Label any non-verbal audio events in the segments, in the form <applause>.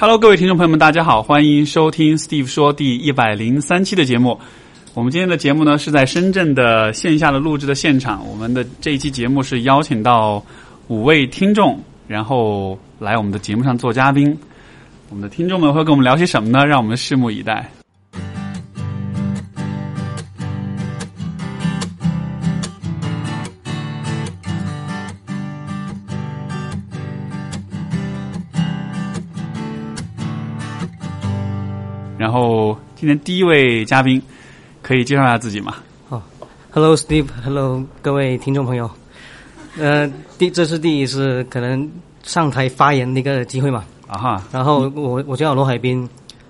Hello，各位听众朋友们，大家好，欢迎收听 Steve 说第一百零三期的节目。我们今天的节目呢是在深圳的线下的录制的现场。我们的这一期节目是邀请到五位听众，然后来我们的节目上做嘉宾。我们的听众们会跟我们聊些什么呢？让我们拭目以待。今天第一位嘉宾，可以介绍一下自己吗？哦，Hello Steve，Hello 各位听众朋友，呃，第这是第一次可能上台发言的一个机会嘛。啊哈，然后我我叫罗海滨，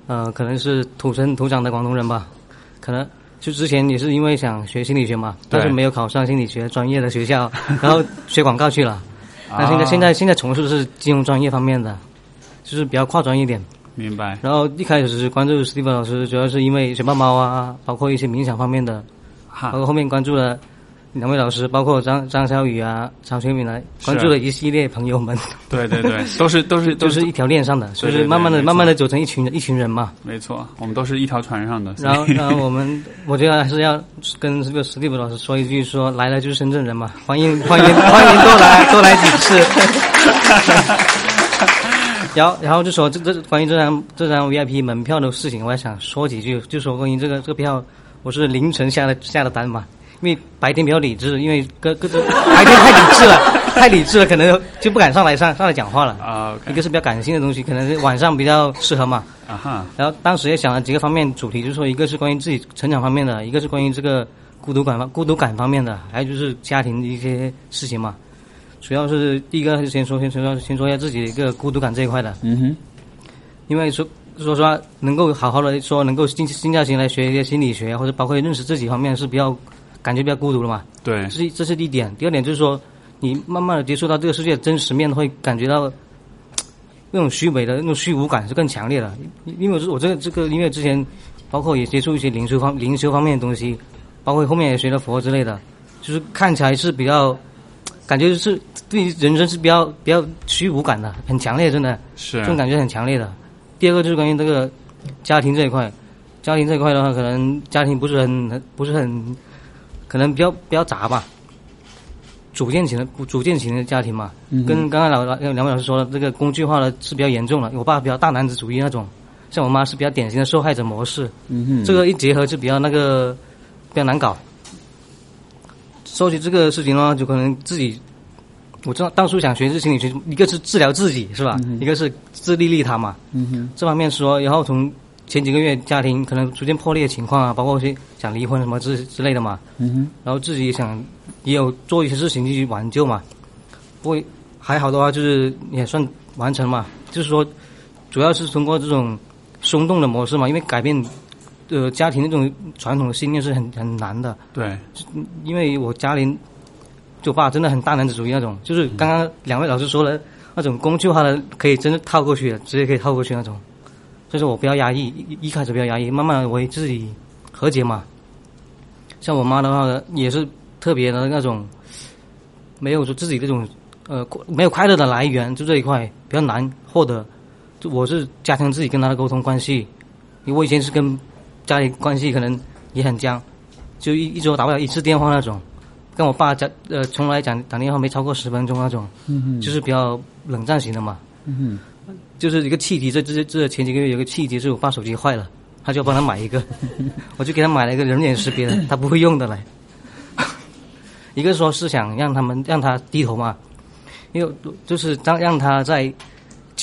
呃，可能是土生土长的广东人吧，可能就之前也是因为想学心理学嘛，但是没有考上心理学专业的学校，<laughs> 然后学广告去了。那现在现在现在从事的是金融专业方面的，就是比较跨专业一点。明白。然后一开始是关注 Steve 老师，主要是因为小猫猫啊，包括一些冥想方面的，哈包括后面关注了两位老师，包括张张小雨啊、张学敏来关注了一系列朋友们，对对对，<laughs> 都是都是都是一条链上的，就是慢慢的、慢慢的组成一群人、一群人嘛。没错，我们都是一条船上的。然后，然后我们，我觉得还是要跟这个 Steve 老师说一句，说来了就是深圳人嘛，欢迎欢迎欢迎多来多来几次。然后，然后就说这这关于这张这张 VIP 门票的事情，我还想说几句，就说关于这个这个票，我是凌晨下的下的单嘛，因为白天比较理智，因为各各种 <laughs> 白天太理智了，太理智了，可能就不敢上来上上来讲话了。啊一个是比较感性的东西，可能是晚上比较适合嘛。啊哈，然后当时也想了几个方面主题，就是说一个是关于自己成长方面的，一个是关于这个孤独感方孤独感方面的，还有就是家庭的一些事情嘛。主要是第一个就先说先说先说一下自己的一个孤独感这一块的，嗯哼，因为说说实话，能够好好的说能够静静下心来学一些心理学，或者包括认识自己方面是比较感觉比较孤独的嘛。对这，是这是第一点。第二点就是说，你慢慢的接触到这个世界的真实面，会感觉到那种虚伪的那种虚无感是更强烈的。因因为我这个这个因为之前，包括也接触一些灵修方灵修方面的东西，包括后面也学了佛之类的，就是看起来是比较，感觉是对于人生是比较比较虚无感的，很强烈，真的是这种感觉很强烈的。第二个就是关于这个家庭这一块，家庭这一块的话，可能家庭不是很很不是很，可能比较比较杂吧。组建型的组建型的家庭嘛，嗯跟刚刚老两两位老师说的，这个工具化的是比较严重了。我爸比较大男子主义那种，像我妈是比较典型的受害者模式。嗯哼，这个一结合就比较那个比较难搞。说起这个事情呢，就可能自己，我知道当初想学是心理学，一个是治疗自己是吧？一个是自利利他嘛。嗯哼，这方面说，然后从前几个月家庭可能出现破裂的情况啊，包括些想离婚什么之之类的嘛，嗯哼，然后自己想也有做一些事情去挽救嘛。不过还好的话，就是也算完成嘛。就是说，主要是通过这种松动的模式嘛，因为改变呃家庭那种传统的信念是很很难的。对，因为我家里就我爸真的很大男子主义那种，就是刚刚两位老师说的那种工具化的，可以真的套过去的，直接可以套过去那种。所以说我不要压抑，一一开始不要压抑，慢慢地为自己和解嘛。像我妈的话，也是特别的那种，没有说自己这种呃没有快乐的来源，就这一块比较难获得。就我是加强自己跟她的沟通关系，因为我以前是跟家里关系可能也很僵，就一一周打不了一次电话那种，跟我爸讲呃从来讲打电话没超过十分钟那种，嗯，就是比较冷战型的嘛。嗯就是一个契机，这这这前几个月有个契机，是我爸手机坏了，他就帮他买一个，<laughs> 我就给他买了一个人脸识别的，他不会用的嘞。<laughs> 一个说是想让他们让他低头嘛，因为就是让让他在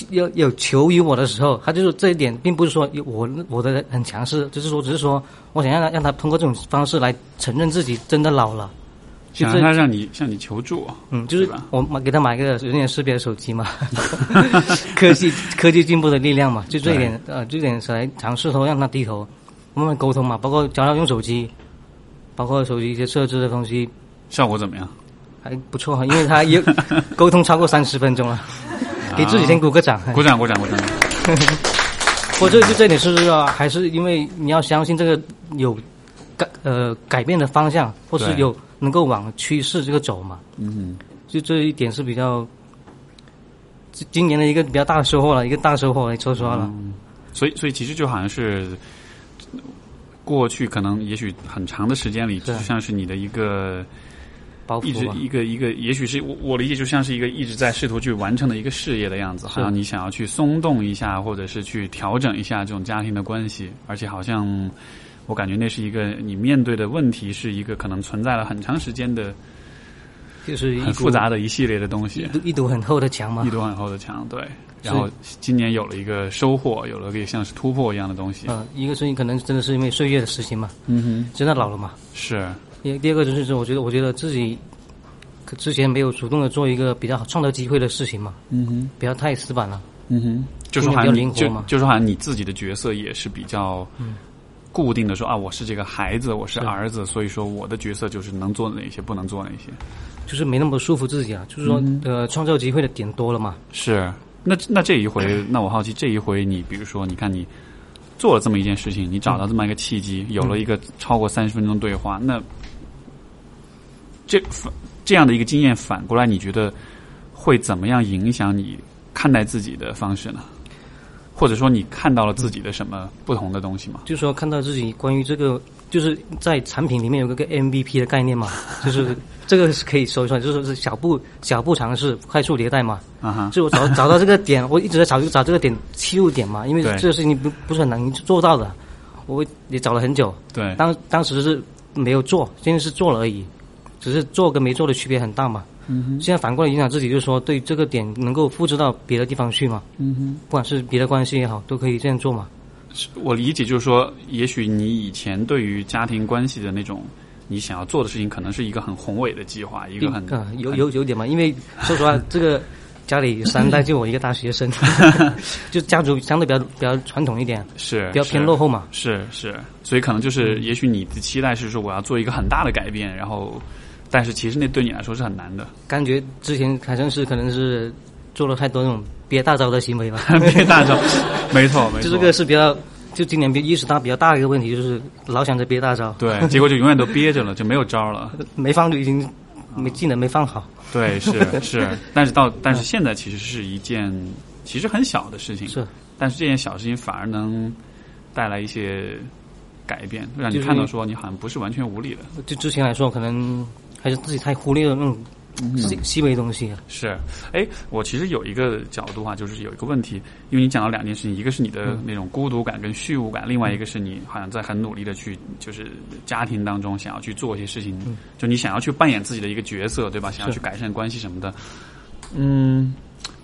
有有求于我的时候，他就是这一点，并不是说我我的很强势，就是说只是说我想让他让他通过这种方式来承认自己真的老了。就想让他让你向你求助，嗯，就是我买给他买个人脸识别的手机嘛，<laughs> 科技科技进步的力量嘛，就这一点呃，这一点是来尝试说让他低头，慢慢沟通嘛，包括教他用手机，包括手机一些设置的东西效果怎么样？还不错，因为他也 <laughs> 沟通超过三十分钟了，给自己先鼓个掌。鼓掌，鼓掌，鼓掌。<laughs> 我这就这点是啊，还是因为你要相信这个有改呃改变的方向，或是有能够往趋势这个走嘛。嗯就这一点是比较今年的一个比较大的收获了，一个大收获，说实话了。所以，所以其实就好像是过去可能也许很长的时间里，就像是你的一个包一直，一个一个，也许是我我理解就像是一个一直在试图去完成的一个事业的样子，好像你想要去松动一下，或者是去调整一下这种家庭的关系，而且好像我感觉那是一个你面对的问题，是一个可能存在了很长时间的就是很复杂的一系列的东西一。堵很厚的墙嘛一。堵很厚的墙，对。然后今年有了一个收获，有了个像是突破一样的东西。嗯、一个是可能真的是因为岁月的事情嘛，嗯哼，真的老了嘛。是，第第二个就是说，我觉得我觉得自己可之前没有主动的做一个比较好创造机会的事情嘛，嗯哼，不要太死板了。嗯哼，就说好像灵活嘛就说好像你自己的角色也是比较固定的说啊，我是这个孩子，我是是儿子，所以说我的角色就是能做哪些，不能做哪些。就是没那么束缚自己啊，就是说，呃，创造机会的点多了嘛，是，那那这一回，那我好奇这一回你，比如说，你看你做了这么一件事情，你找到这么一个契机，有了一个超过三十分钟对话，那这反这样的一个经验反过来，你觉得会怎么样影响你看待自己的方式呢？或者说，你看到了自己的什么不同的东西吗？就是说看到自己关于这个，就是在产品里面有个个 MVP 的概念嘛，<laughs> 就是这个是可以说一说，就是是小步小步尝试，快速迭代嘛。啊哈，就我找找到这个点，我一直在找找这个点切入点嘛，因为这个事情不不是很难做到的，我也找了很久。对，当当时是没有做，现在是做了而已，只是做跟没做的区别很大嘛。嗯哼，现在反过来影响自己，就是说对这个点能够复制到别的地方去嘛，嗯哼。不管是别的关系也好，都可以这样做嘛。我理解就是说，也许你以前对于家庭关系的那种你想要做的事情，可能是一个很宏伟的计划，一个很呃有有有点嘛，因为说实话，这个家里三代就我一个大学生，<laughs> 就家族相对比较比较传统一点，是比较偏落后嘛。是是，所以可能就是，也许你的期待是说我要做一个很大的改变，然后，但是其实那对你来说是很难的。感觉之前好像是可能是做了太多那种憋大招的行为吧。<laughs> 憋大招，没错没错，就这个是比较，就今年意识到比较大的一个问题，就是老想着憋大招，对，结果就永远都憋着了，就没有招了。<laughs> 没放就已经没技能没放好。对，是是，但是到但是现在其实是一件其实很小的事情，是，但是这件小事情反而能带来一些改变，让你看到说你好像不是完全无力的。就之前来说，可能还是自己太忽略了那种细细微东西。是，哎，我其实有一个角度啊，就是有一个问题，因为你讲了两件事情，一个是你的那种孤独感跟虚无感，另外一个是你好像在很努力的去，就是家庭当中想要去做一些事情，就你想要去扮演自己的一个角色，对吧？想要去改善关系什么的，嗯。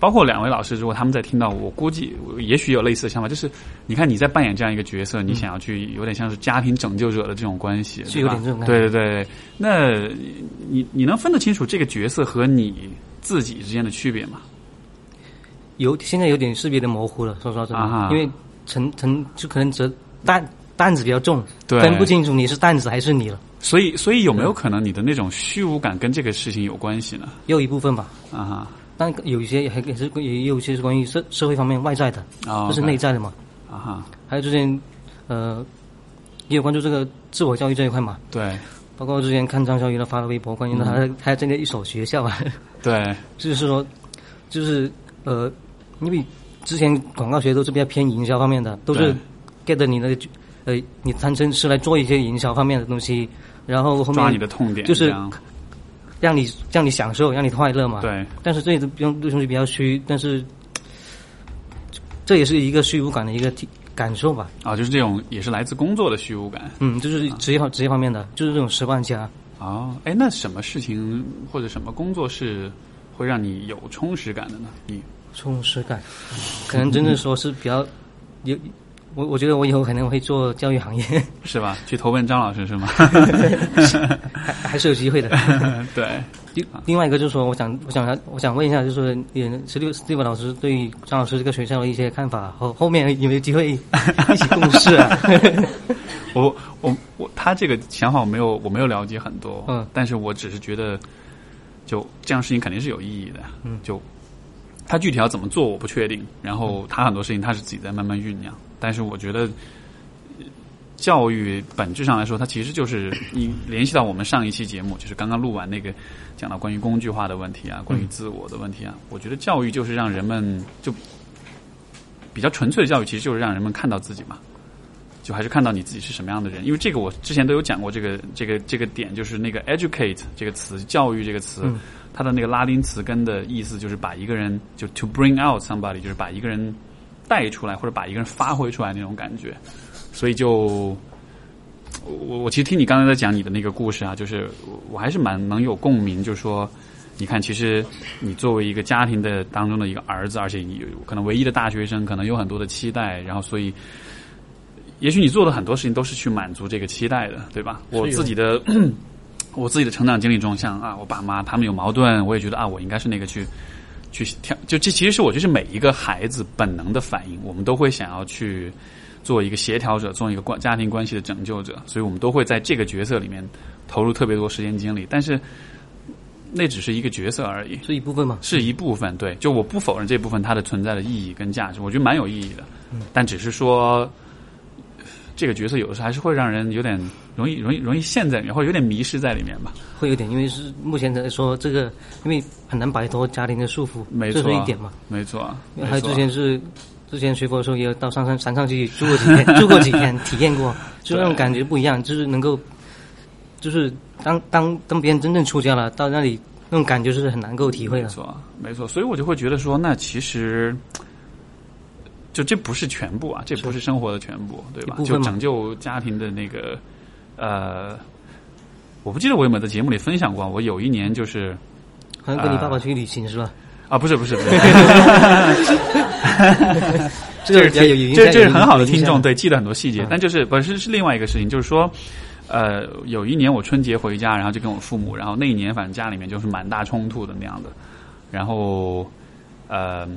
包括两位老师，如果他们在听到，我估计也许有类似的想法，就是你看你在扮演这样一个角色，你想要去有点像是家庭拯救者的这种关系，是有点这种感觉。对对对，那你你能分得清楚这个角色和你自己之间的区别吗？有现在有点识别的模糊了，说实话真的，啊哈。因为承承就可能责担担子比较重，对。分不清楚你是担子还是你了，所以，所以有没有可能你的那种虚无感跟这个事情有关系呢？也有一部分吧。啊哈，但有一些还也是也有一些是关于社社会方面外在的，啊，这是内在的嘛。啊哈，还有之前呃也有关注这个自我教育这一块嘛，对。包括之前看张小雨的发的微博，关于他嗯。他建立一所学校啊，对。<laughs> 就是说就是呃，因为之前广告学都是比较偏营销方面的，都是 get 你的呃你单纯是来做一些营销方面的东西，然后后面抓你面的痛点，就是让你让你享受，让你快乐嘛。。对但是这里的用东西比较虚，但是这也是一个虚无感的一个体感受吧。啊，就是这种也是来自工作的虚无感嗯，就是职业方职业方面的，就是这种十万加。哦。哎，那什么事情或者什么工作是会让你有充实感的呢？你充实感，可能真正说是比较有，我我觉得我以后可能会做教育行业，<laughs> 是吧？去投奔张老师是吗？<laughs> 还还是有机会的。<laughs> 对，另另外一个就是说，我想我想我想问一下，就是，也十六 Steve 老师对张老师这个学校的一些看法，后后面有没有机会一起共事啊？我我我，他这个想法我没有我没有了解很多，嗯但是我只是觉得，就这样事情肯定是有意义的，嗯，就他具体要怎么做我不确定，然后他很多事情他是自己在慢慢酝酿，但是我觉得，呃教育本质上来说，它其实就是你联系到我们上一期节目，就是刚刚录完那个讲到关于工具化的问题啊，关于自我的问题啊。我觉得教育就是让人们就比较纯粹的教育，其实就是让人们看到自己嘛，就还是看到你自己是什么样的人。因为这个我之前都有讲过，这个这个这个点就是那个 educate 这个词，教育这个词，它的那个拉丁词根的意思就是把一个人就 to bring out somebody，就是把一个人带出来或者把一个人发挥出来那种感觉。所以就我我其实听你刚才在讲你的那个故事啊，就是我还是蛮能有共鸣，就是说，你看，其实你作为一个家庭的当中的一个儿子，而且你可能唯一的大学生，可能有很多的期待，然后所以，也许你做的很多事情都是去满足这个期待的，对吧？我自己的 <clears throat> 我自己的成长经历中，像啊，我爸妈他们有矛盾，我也觉得啊，我应该是那个去去跳，就这其实是我就是每一个孩子本能的反应，我们都会想要去。做一个协调者，做一个关家庭关系的拯救者，所以我们都会在这个角色里面投入特别多时间精力。但是那只是一个角色而已，是一部分吗？是一部分，对。就我不否认这部分它的存在的意义跟价值，我觉得蛮有意义的。嗯。但只是说，这个角色有的时候还是会让人有点容易、容易、容易陷在里面，或者有点迷失在里面吧。会有点，因为是目前来说，这个因为很难摆脱家庭的束缚，没错，一点嘛。没错。还有之前是。之前学佛的时候，也有到山上山上去住过几天，住过几天，<laughs> 体验过，就那种感觉不一样，就是能够，就是当当当别人真正出家了，到那里那种感觉是很难够体会的。没错，没错，所以我就会觉得说，那其实就这不是全部啊，这不是生活的全部，对吧？就拯救家庭的那个，呃，我不记得我有没有在节目里分享过，我有一年就是，好像跟你爸爸去旅行是吧？啊，不是不是不是，<laughs> <laughs> 这个这这这是很好的听众，对，记得很多细节。但就是本身是另外一个事情，就是说，呃，有一年我春节回家，然后就跟我父母，然后那一年反正家里面就是蛮大冲突的那样的。然后，呃，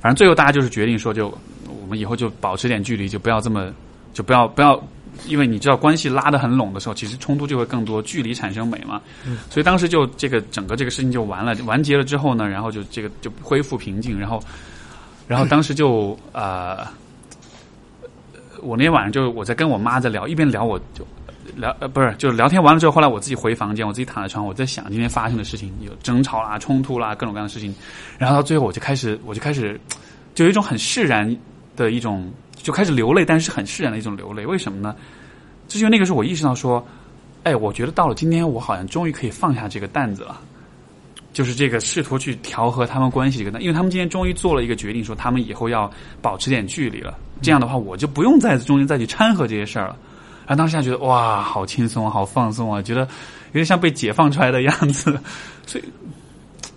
反正最后大家就是决定说，就我们以后就保持点距离，就不要这么，就不要不要。因为你知道关系拉得很拢的时候，其实冲突就会更多，距离产生美嘛。嗯。所以当时就这个整个这个事情就完了，完结了之后呢，然后就这个就恢复平静，然后，然后当时就呃，我那天晚上就我在跟我妈在聊，一边聊我就聊呃不是就是聊天完了之后，后来我自己回房间，我自己躺在床上，我在想今天发生的事情，有争吵啦、冲突啦，各种各样的事情，然后到最后我就开始我就开始就有一种很释然的一种。就开始流泪，但是很释然的一种流泪。为什么呢？就是因为那个时候我意识到说，哎，我觉得到了今天，我好像终于可以放下这个担子了。就是这个试图去调和他们关系这个，因为他们今天终于做了一个决定，说他们以后要保持点距离了。这样的话，我就不用在中间再去掺和这些事儿了。然后当时还觉得哇，好轻松，好放松啊，觉得有点像被解放出来的样子。所以，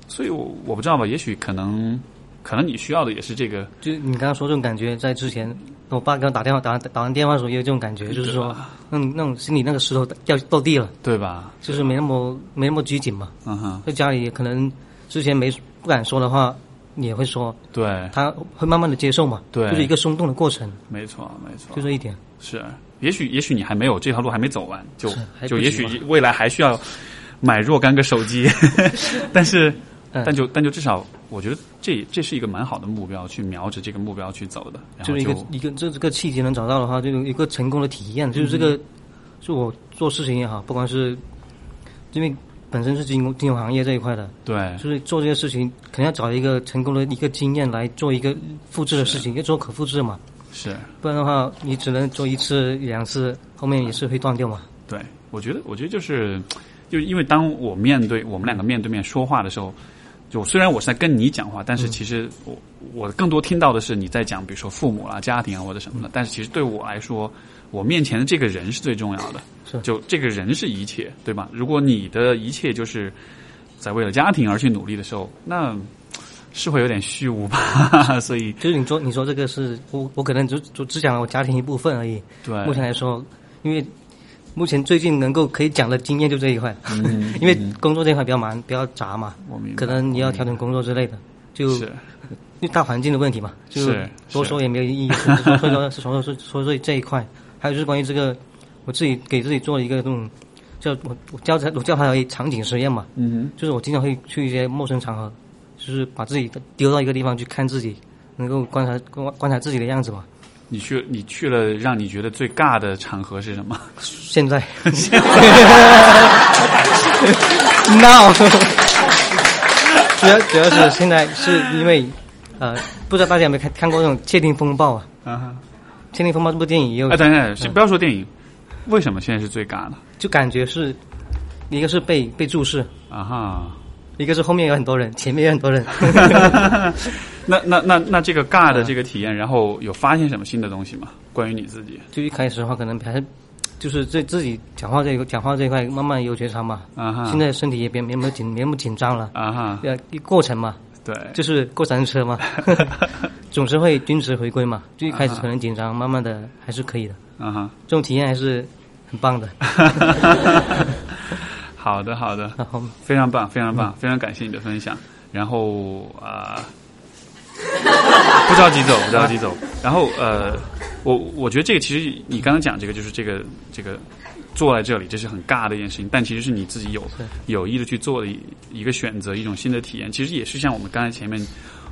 所以我我不知道吧，也许可能。可能你需要的也是这个，就你刚刚说这种感觉，在之前我爸给我打电话打打完电话的时候也有这种感觉，就是说，那种那种心里那个石头掉落地了，对吧？就是没那么没那么拘谨嘛。嗯哼，在家里可能之前没不敢说的话，你也会说。对。他会慢慢的接受嘛？对。就是一个松动的过程。没错，没错。就这一点。是，也许也许你还没有这条路还没走完，就就也许未来还需要买若干个手机，<laughs> 但是。但就但就至少，我觉得这这是一个蛮好的目标，去瞄着这个目标去走的。就是一个一个这这个契机能找到的话，就一个成功的体验。就是这个，就我做事情也好，不管是因为本身是金融金融行业这一块的，对，就是做这些事情，肯定要找一个成功的一个经验来做一个复制的事情，要做可复制嘛。是，不然的话，你只能做一次两次，后面也是会断掉嘛。对，我觉得，我觉得就是，就因为当我面对我们两个面对面说话的时候。就虽然我是在跟你讲话，但是其实我我更多听到的是你在讲，比如说父母啊、家庭啊或者什么的。但是其实对我来说，我面前的这个人是最重要的。是，就这个人是一切，对吧？如果你的一切就是在为了家庭而去努力的时候，那是会有点虚无吧？<laughs> 所以，就是你说你说这个是我我可能只只只讲了我家庭一部分而已。对，目前来说，因为。目前最近能够可以讲的经验就这一块，<laughs> 因为工作这一块比较忙，比较杂嘛，可能你要调整工作之类的，就因为大环境的问题嘛，就多说也没有意义。<laughs> 所以说，是说说说说这一块，还有就是关于这个，我自己给自己做了一个这种叫我我叫它我叫它为场景实验嘛，嗯就是我经常会去一些陌生场合，就是把自己丢到一个地方去看自己，能够观察观观察自己的样子嘛。你去你去了，让你觉得最尬的场合是什么？现在，no，主要主要是现在是因为呃，不知道大家有没有看看过那种《窃听风暴》啊？啊哈！《窃听风暴》这部电影也有哎，，等一下，先不要说电影，为什么现在是最尬的？就感觉是一个是被被注视，啊哈！一个是后面有很多人，前面有很多人。<laughs> 那那那那这个尬的这个体验，然后有发现什么新的东西吗？关于你自己？就一开始的话，可能还是就是对自己讲话这个讲话这一块慢慢有觉察嘛。啊哈！现在身体也别没那么紧，没那么紧张了。啊哈！呃，一过程嘛，对，就是过山车嘛，<laughs> 总是会均值回归嘛。就一开始可能紧张，慢慢的还是可以的。啊哈！这种体验还是很棒的。<laughs> 好的，好的，<laughs> 非常棒，非常嗯棒，非常感谢你的分享。然后啊、<laughs> 不着急走，不着急走。然后呃，我我觉得这个其实你刚刚讲这个，就是这个这个坐在这里，这是很尬的一件事情，但其实是你自己有有意的去做的一一个选择，一种新的体验。其实也是像我们刚才前面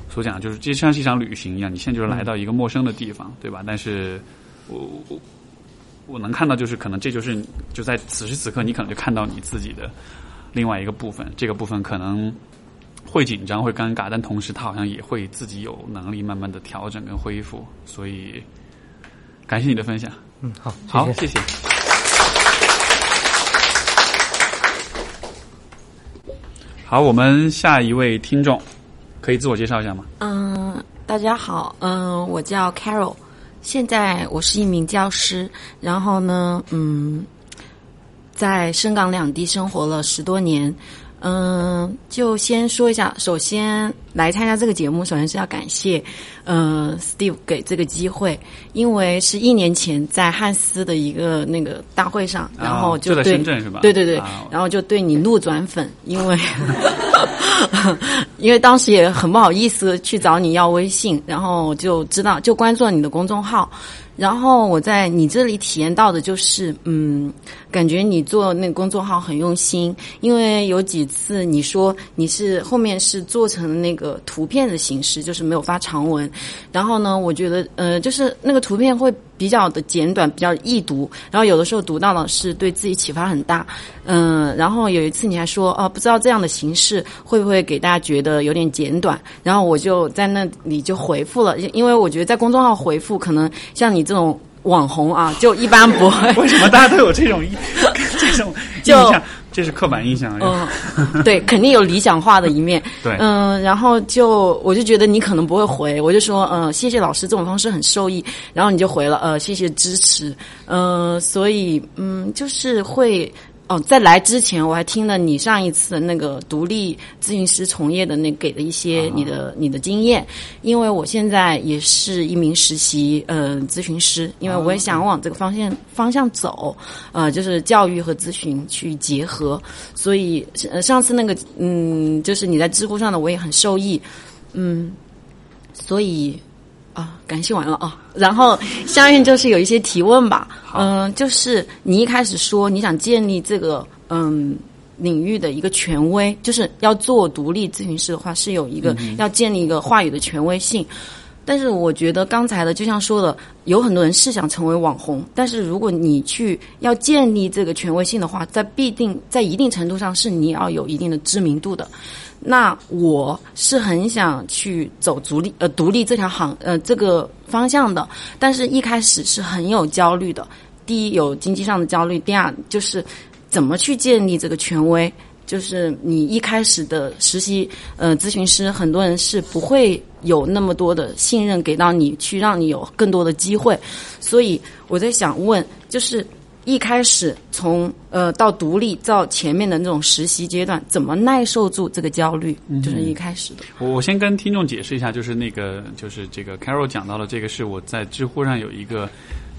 所讲，就是这像是一场旅行一样，你现在就是来到一个陌生的地方，对吧？但是我我我能看到，就是可能这就是就在此时此刻，你可能就看到你自己的另外一个部分，这个部分可能会紧张、会尴尬，但同时他好像也会自己有能力慢慢的调整跟恢复。所以，感谢你的分享。嗯，好，好，谢谢。谢谢。好，我们下一位听众可以自我介绍一下吗？嗯，大家好，嗯，我叫 Carol，现在我是一名教师，然后呢，嗯，在深港两地生活了十多年。嗯，就先说一下，首先来参加这个节目，首先是要感谢，呃，Steve 给这个机会，因为是一年前在汉斯的一个那个大会上，然后就就在对深圳是吧？对对对，啊然后就对你路转粉，因为 <laughs> 因为当时也很不好意思去找你要微信，然后就知道就关注了你的公众号，然后我在你这里体验到的就是，嗯，感觉你做那个公众号很用心，因为有几次你说你是后面是做成那个图片的形式，就是没有发长文，然后呢，我觉得呃，就是那个图片会比较的简短，比较易读，然后有的时候读到了是对自己启发很大，嗯、然后有一次你还说哦、不知道这样的形式会不会给大家觉得有点简短，然后我就在那里就回复了，因为我觉得在公众号回复可能像你这种网红啊，就一般不会。为什么大家都有这种 <laughs> 这种印就象？这是刻板印象。嗯，<laughs> 对，肯定有理想化的一面。<laughs> 对嗯，然后就我就觉得你可能不会回，我就说，嗯、谢谢老师，这种方式很受益。然后你就回了，呃，谢谢支持。嗯、所以嗯，就是会。哦，在来之前我还听了你上一次那个独立咨询师从业的那给的一些你的、你的经验，因为我现在也是一名实习呃咨询师，因为我也想往这个方向方向走，呃，就是教育和咨询去结合，所以呃上次那个嗯，就是你在知乎上的我也很受益，嗯，所以啊，感谢完了啊，然后下面就是有一些提问吧，嗯、就是你一开始说你想建立这个嗯。领域的一个权威，就是要做独立咨询师的话，是有一个、要建立一个话语的权威性。但是我觉得刚才的，就像说的，有很多人是想成为网红，但是如果你去要建立这个权威性的话，在必定在一定程度上是你要有一定的知名度的。那我是很想去走独立呃独立这条行呃这个方向的，但是一开始是很有焦虑的。第一有经济上的焦虑，第二就是怎么去建立这个权威。就是你一开始的实习呃咨询师，很多人是不会有那么多的信任给到你，去让你有更多的机会。所以我在想问，就是一开始从呃到独立到前面的那种实习阶段，怎么耐受住这个焦虑？就是一开始的。我我先跟听众解释一下，就是那个就是这个 Carol 讲到的这个是我在知乎上有一个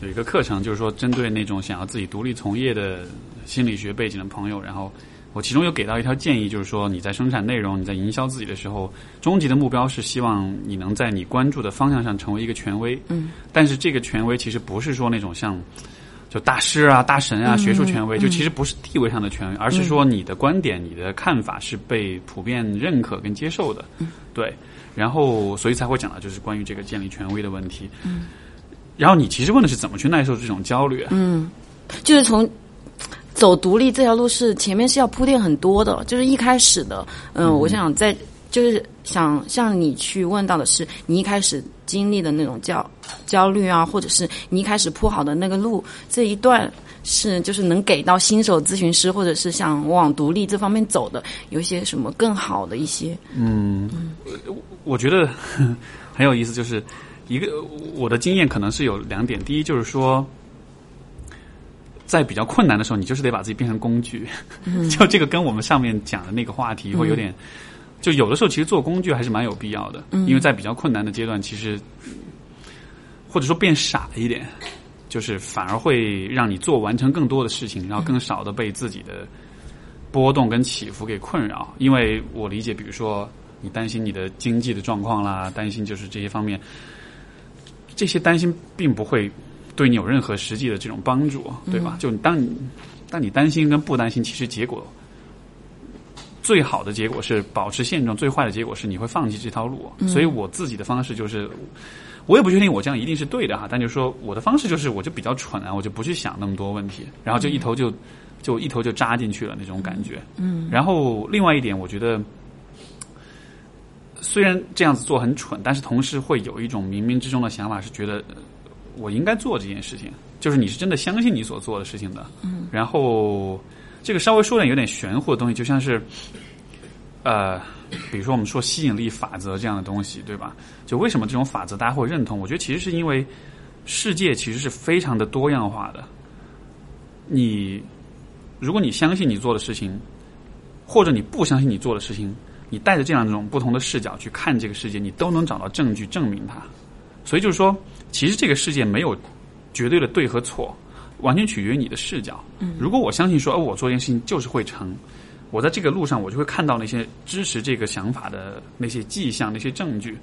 有一个课程，就是说针对那种想要自己独立从业的心理学背景的朋友，然后我其中有给到一条建议，就是说你在生产内容、你在营销自己的时候，终极的目标是希望你能在你关注的方向上成为一个权威。嗯，但是这个权威其实不是说那种像。就大师啊、大神啊、学术权威，就其实不是地位上的权威，而是说你的观点、你的看法是被普遍认可跟接受的。对，然后所以才会讲到就是关于这个建立权威的问题。然后你其实问的是怎么去耐受这种焦虑？嗯，就是从走独立这条路是前面是要铺垫很多的，就是一开始的，嗯，我想在就是想向你去问到的是，你一开始经历的那种焦焦虑啊，或者是你一开始铺好的那个路这一段。是，就是能给到新手咨询师，或者是想往独立这方面走的，有一些什么更好的一些？嗯，我觉得很有意思，就是一个我的经验可能是有两点，第一就是说，在比较困难的时候，你就是得把自己变成工具，<laughs> 就这个跟我们上面讲的那个话题会有点，就有的时候其实做工具还是蛮有必要的，因为在比较困难的阶段，其实或者说变傻一点。就是反而会让你做完成更多的事情，然后更少的被自己的波动跟起伏给困扰。因为我理解，比如说你担心你的经济的状况啦，担心就是这些方面，这些担心并不会对你有任何实际的这种帮助，对吧？就当你当你担心跟不担心，其实结果最好的结果是保持现状，最坏的结果是你会放弃这条路。所以我自己的方式就是。我也不确定我这样一定是对的哈，但就是说我的方式就是，我就比较蠢啊，我就不去想那么多问题，然后就一头就就一头就扎进去了那种感觉。嗯。然后另外一点，我觉得虽然这样子做很蠢，但是同时会有一种冥冥之中的想法，是觉得我应该做这件事情，就是你是真的相信你所做的事情的。嗯。然后这个稍微说点有点玄乎的东西，就像是呃。比如说，我们说吸引力法则这样的东西，对吧？就为什么这种法则大家会认同？我觉得其实是因为世界其实是非常的多样化的。你如果你相信你做的事情，或者你不相信你做的事情，你带着这样一种不同的视角去看这个世界，你都能找到证据证明它。所以就是说，其实这个世界没有绝对的对和错，完全取决于你的视角。如果我相信说，哦，我做一件事情就是会成。我在这个路上，我就会看到那些支持这个想法的那些迹象、那些证据。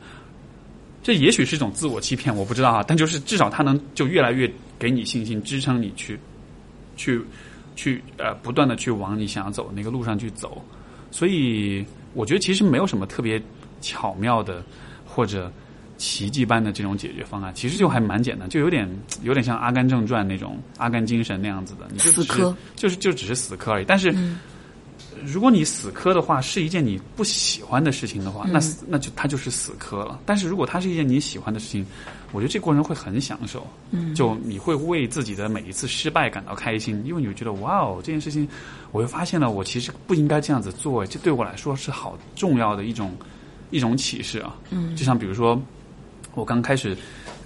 这也许是一种自我欺骗，我不知道啊。但就是至少它能就越来越给你信心，支撑你去去去呃不断的去往你想要走那个路上去走。所以我觉得其实没有什么特别巧妙的或者奇迹般的这种解决方案，其实就还蛮简单，就有点有点像《阿甘正传》那种《阿甘精神》那样子的，你就死磕，就是就只是死磕而已。但是。如果你死磕的话，是一件你不喜欢的事情的话，那那就它就是死磕了。但是如果它是一件你喜欢的事情，我觉得这过程会很享受。嗯，就你会为自己的每一次失败感到开心，因为你会觉得哇哦，这件事情，我又发现了我其实不应该这样子做，这对我来说是好重要的一种一种启示啊。嗯，就像比如说我刚开始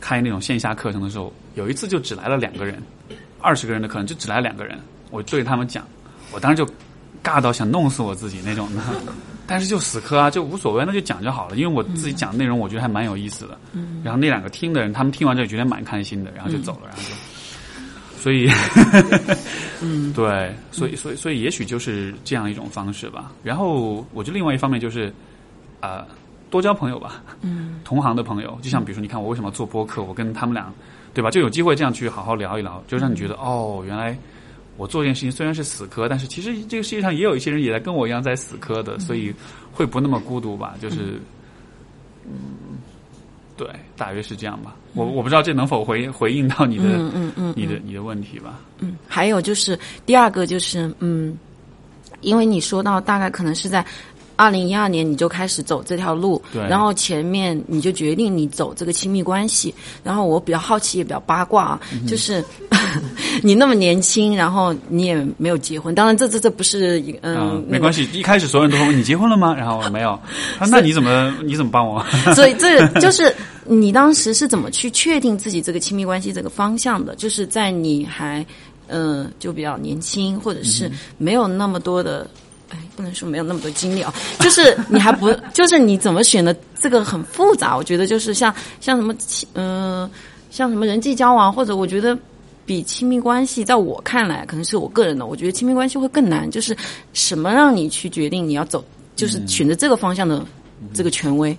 开那种线下课程的时候，有一次就只来了两个人，二十个人的课程就只来两个人，我对他们讲，我当时就。尬到想弄死我自己那种的，<laughs> 但是就死磕啊，就无所谓，那就讲就好了。因为我自己讲的内容，我觉得还蛮有意思的。嗯然后那两个听的人，他们听完之后觉得蛮开心的，然后就走了，然后就，所以，<laughs> 嗯，对，所以，所以，所以，也许就是这样一种方式吧。然后，我觉得另外一方面就是，啊，多交朋友吧，嗯，同行的朋友，就像比如说，你看我为什么做播客，我跟他们俩，对吧，就有机会这样去好好聊一聊，就让你觉得哦，原来。我做一件事情虽然是死磕，但是其实这个世界上也有一些人也在跟我一样在死磕的，所以会不那么孤独吧？就是，嗯，对，大约是这样吧。我我不知道这能否回回应到你的，嗯嗯嗯，你的你的问题吧。嗯，还有就是第二个就是，嗯，因为你说到大概可能是在。二零一二年你就开始走这条路，然后前面你就决定你走这个亲密关系。然后我比较好奇也比较八卦啊，就是 <laughs> 你那么年轻，然后你也没有结婚。当然这这这不是嗯，没关系。一开始所有人都问你结婚了吗？然后没有，那你怎么你怎么帮我？<laughs> 所以这就是你当时是怎么去确定自己这个亲密关系这个方向的？就是在你还嗯就比较年轻，或者是没有那么多的。哎，不能说没有那么多精力啊，就是你还不，<laughs> 就是你怎么选的这个很复杂。我觉得就是像像什么嗯，像什么人际交往，或者我觉得比亲密关系，在我看来，可能是我个人的，我觉得亲密关系会更难。就是什么让你去决定你要走，就是选择这个方向的这个权威？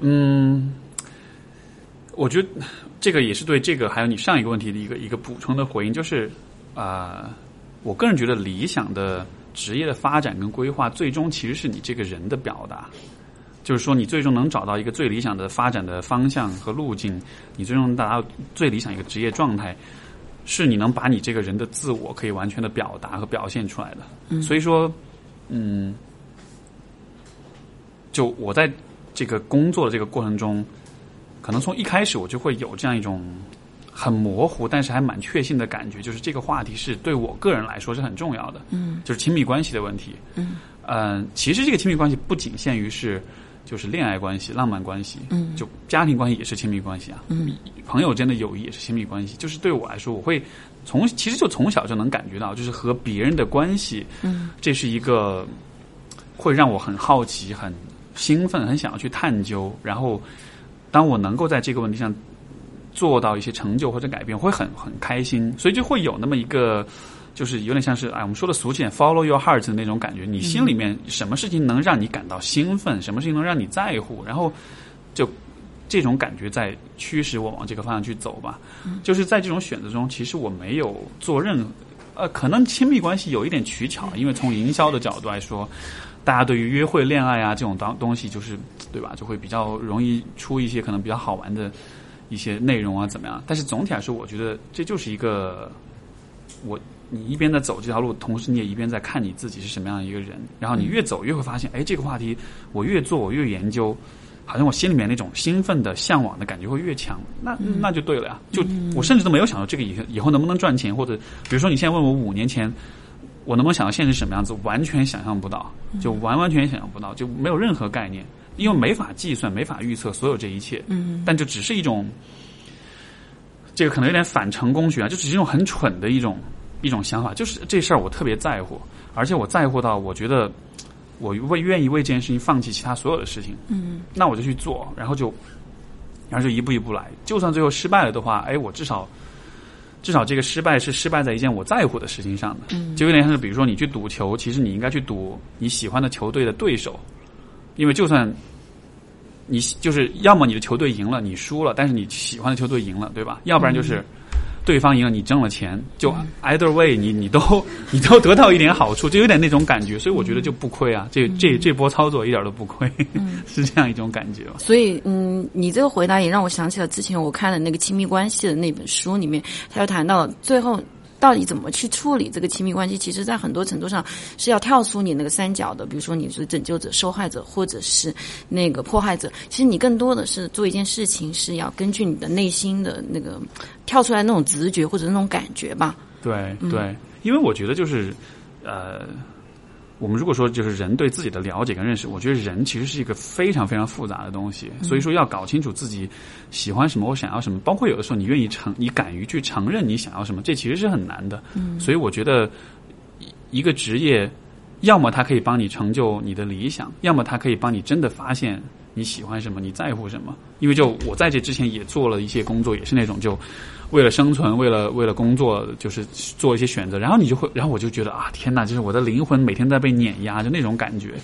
嗯，我觉得这个也是对这个还有你上一个问题的一个一个补充的回应，就是啊，我个人觉得理想的。职业的发展跟规划，最终其实是你这个人的表达。就是说，你最终能找到一个最理想的发展的方向和路径，你最终能达到最理想一个职业状态，是你能把你这个人的自我可以完全的表达和表现出来的。所以说，嗯，就我在这个工作的这个过程中，可能从一开始我就会有这样一种很模糊，但是还蛮确信的感觉，就是这个话题是对我个人来说是很重要的。嗯，就是亲密关系的问题。嗯，嗯，其实这个亲密关系不仅限于是就是恋爱关系、浪漫关系，嗯就家庭关系也是亲密关系啊，嗯，朋友间的友谊也是亲密关系。就是对我来说，我会从其实就从小就能感觉到，就是和别人的关系，嗯，这是一个会让我很好奇、很兴奋、很想要去探究。然后，当我能够在这个问题上做到一些成就或者改变，会很很开心，所以就会有那么一个。就是有点像是哎，我们说的俗气点，follow your heart 的那种感觉。你心里面什么事情能让你感到兴奋，什么事情能让你在乎，然后就这种感觉在驱使我往这个方向去走吧。就是在这种选择中，其实我没有做任呃，可能亲密关系有一点取巧，因为从营销的角度来说，大家对于约会、恋爱啊这种当东西，就是对吧，就会比较容易出一些可能比较好玩的一些内容啊，怎么样？但是总体来说，我觉得这就是一个我。你一边在走这条路，同时你也一边在看你自己是什么样的一个人。然后你越走越会发现，哎，这个话题我越做我越研究，好像我心里面那种兴奋的向往的感觉会越强。那那就对了呀。就我甚至都没有想到这个以以后能不能赚钱，或者比如说你现在问我五年前我能不能想到现在是什么样子，完全想象不到，就完完全全想象不到，就没有任何概念，因为没法计算、没法预测所有这一切。嗯，但就只是一种，这个可能有点反成功学啊，就只是一种很蠢的一种。一种想法就是这事儿我特别在乎，而且我在乎到我觉得我为愿意为这件事情放弃其他所有的事情，嗯，那我就去做，然后就，然后就一步一步来，就算最后失败了的话，哎，我至少至少这个失败是失败在一件我在乎的事情上的，嗯，就有点像是比如说你去赌球，其实你应该去赌你喜欢的球队的对手，因为就算你就是要么你的球队赢了，你输了，但是你喜欢的球队赢了，对吧？要不然就是。对方赢了，你挣了钱，就 either way，你你都 <laughs> 你都得到一点好处，就有点那种感觉，所以我觉得就不亏啊，这这这波操作一点都不亏，<laughs> 是这样一种感觉。所以，嗯，你这个回答也让我想起了之前我看的那个亲密关系的那本书里面，他就谈到最后。到底怎么去处理这个亲密关系？其实，在很多程度上是要跳出你那个三角的，比如说你是拯救者、受害者，或者是那个迫害者。其实你更多的是做一件事情，是要根据你的内心的那个跳出来那种直觉或者那种感觉吧。对对，因为我觉得就是呃。我们如果说就是人对自己的了解跟认识，我觉得人其实是一个非常非常复杂的东西，所以说要搞清楚自己喜欢什么，我想要什么，包括有的时候你愿意承，你敢于去承认你想要什么，这其实是很难的。嗯，所以我觉得一个职业，要么它可以帮你成就你的理想，要么它可以帮你真的发现你喜欢什么，你在乎什么。因为就我在这之前也做了一些工作，也是那种就。为了生存，为了为了工作，就是做一些选择，然后你就会，然后我就觉得啊，天哪，就是我的灵魂每天在被碾压，就那种感觉。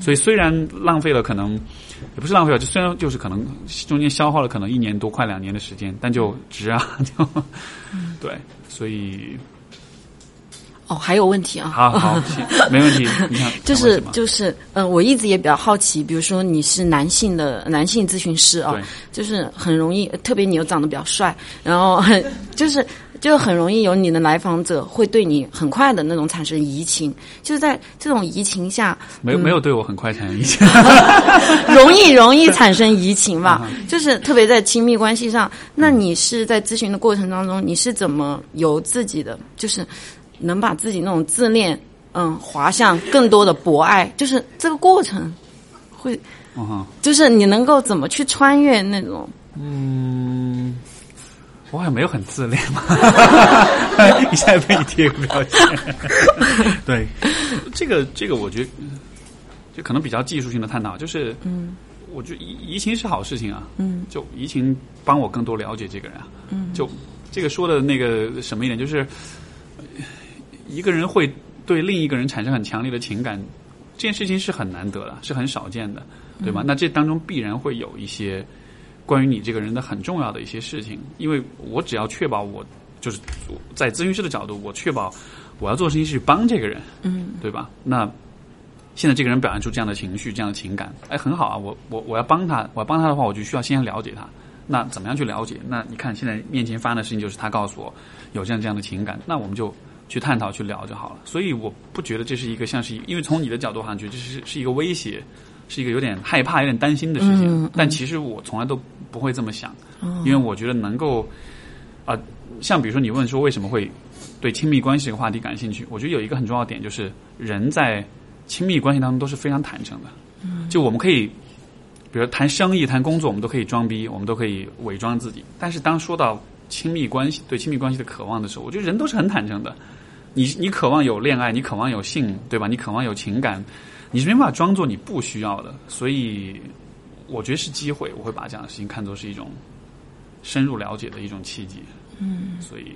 所以虽然浪费了，可能也不是浪费了，就虽然就是可能中间消耗了可能一年多快两年的时间，但就值啊，就 <laughs> 对，所以哦，还有问题啊？好好，<laughs> 没问题。你看，<laughs> 就是就是嗯，我一直也比较好奇，比如说你是男性的男性咨询师啊，就是很容易，特别你又长得比较帅，然后很 <laughs> 就是就很容易有你的来访者会对你很快的那种产生移情，就是在这种移情下，没有没有对我很快产生移情，容易容易产生移情吧，就是特别在亲密关系上，那你是在咨询的过程当中，你是怎么由自己的就是。能把自己那种自恋，嗯，滑向更多的博爱，就是这个过程，会，就是你能够怎么去穿越那种？嗯，我好像没有很自恋嘛，<laughs> 一下被你贴个标签。<laughs> 对，这个这个，我觉得就可能比较技术性的探讨，就是，嗯，我觉得移移情是好事情啊，嗯，就移情帮我更多了解这个人啊，嗯，就这个说的那个什么一点，就是。一个人会对另一个人产生很强烈的情感，这件事情是很难得的，是很少见的，对吧？那这当中必然会有一些关于你这个人的很重要的一些事情，因为我只要确保我就是在咨询师的角度，我确保我要做的事情是帮这个人，嗯，对吧？那现在这个人表现出这样的情绪、这样的情感，哎，很好啊，我我我要帮他，我要帮他的话，我就需要先了解他。那怎么样去了解？那你看现在面前发生的事情，就是他告诉我有这样这样的情感，那我们就去探讨、去聊就好了。所以我不觉得这是一个像是，因为从你的角度好像觉得这是是一个威胁，是一个有点害怕、有点担心的事情。但其实我从来都不会这么想，因为我觉得能够啊，像比如说你问说为什么会对亲密关系这个话题感兴趣，我觉得有一个很重要的点就是人在亲密关系当中都是非常坦诚的，就我们可以。比如谈生意、谈工作，我们都可以装逼，我们都可以伪装自己。但是当说到亲密关系、对亲密关系的渴望的时候，我觉得人都是很坦诚的。你你渴望有恋爱，你渴望有性，对吧？你渴望有情感，你是没办法装作你不需要的。所以我觉得是机会，我会把这样的事情看作是一种深入了解的一种契机。嗯，所以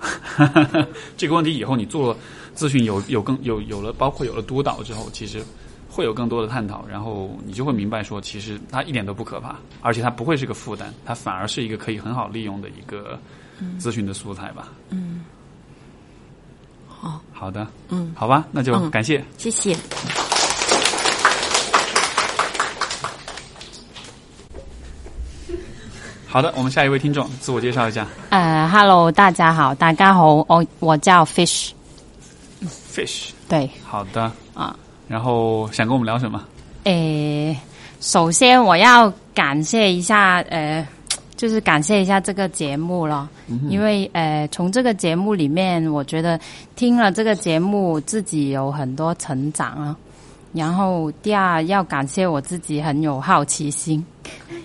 <laughs> 这个问题以后你做咨询有有更有有了，包括有了督导之后，其实。会有更多的探讨，然后你就会明白说，其实它一点都不可怕，而且它不会是个负担，它反而是一个可以很好利用的一个咨询的素材吧。嗯，好，好的，嗯，好吧，那就感谢，谢谢。好的，我们下一位听众自我介绍一下。呃，Hello，大家好，大家好，我我叫 Fish，Fish，对，好的，啊。然后想跟我们聊什么？诶，首先我要感谢一下，呃，就是感谢一下这个节目了，因为呃，从这个节目里面，我觉得听了这个节目，自己有很多成长啊。然后第二要感谢我自己很有好奇心，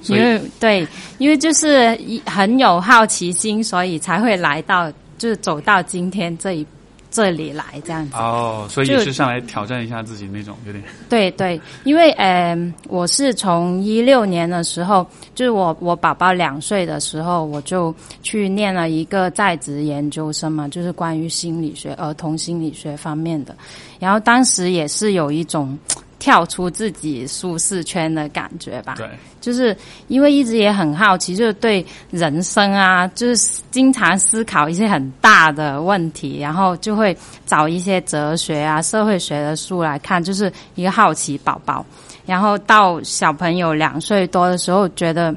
因为对，因为就是很有好奇心，所以才会来到，就是走到今天这一。这里来这样子哦，所以也是上来挑战一下自己那种有点对对，因为呃，我是从一六年的时候，就是我我宝宝两岁的时候，我就去念了一个在职研究生嘛，就是关于心理学、儿童心理学方面的，然后当时也是有一种。跳出自己舒适圈的感觉吧，对，就是因为一直也很好奇，就是对人生啊，就是经常思考一些很大的问题，然后就会找一些哲学啊、社会学的书来看，就是一个好奇宝宝。然后到小朋友两岁多的时候，觉得。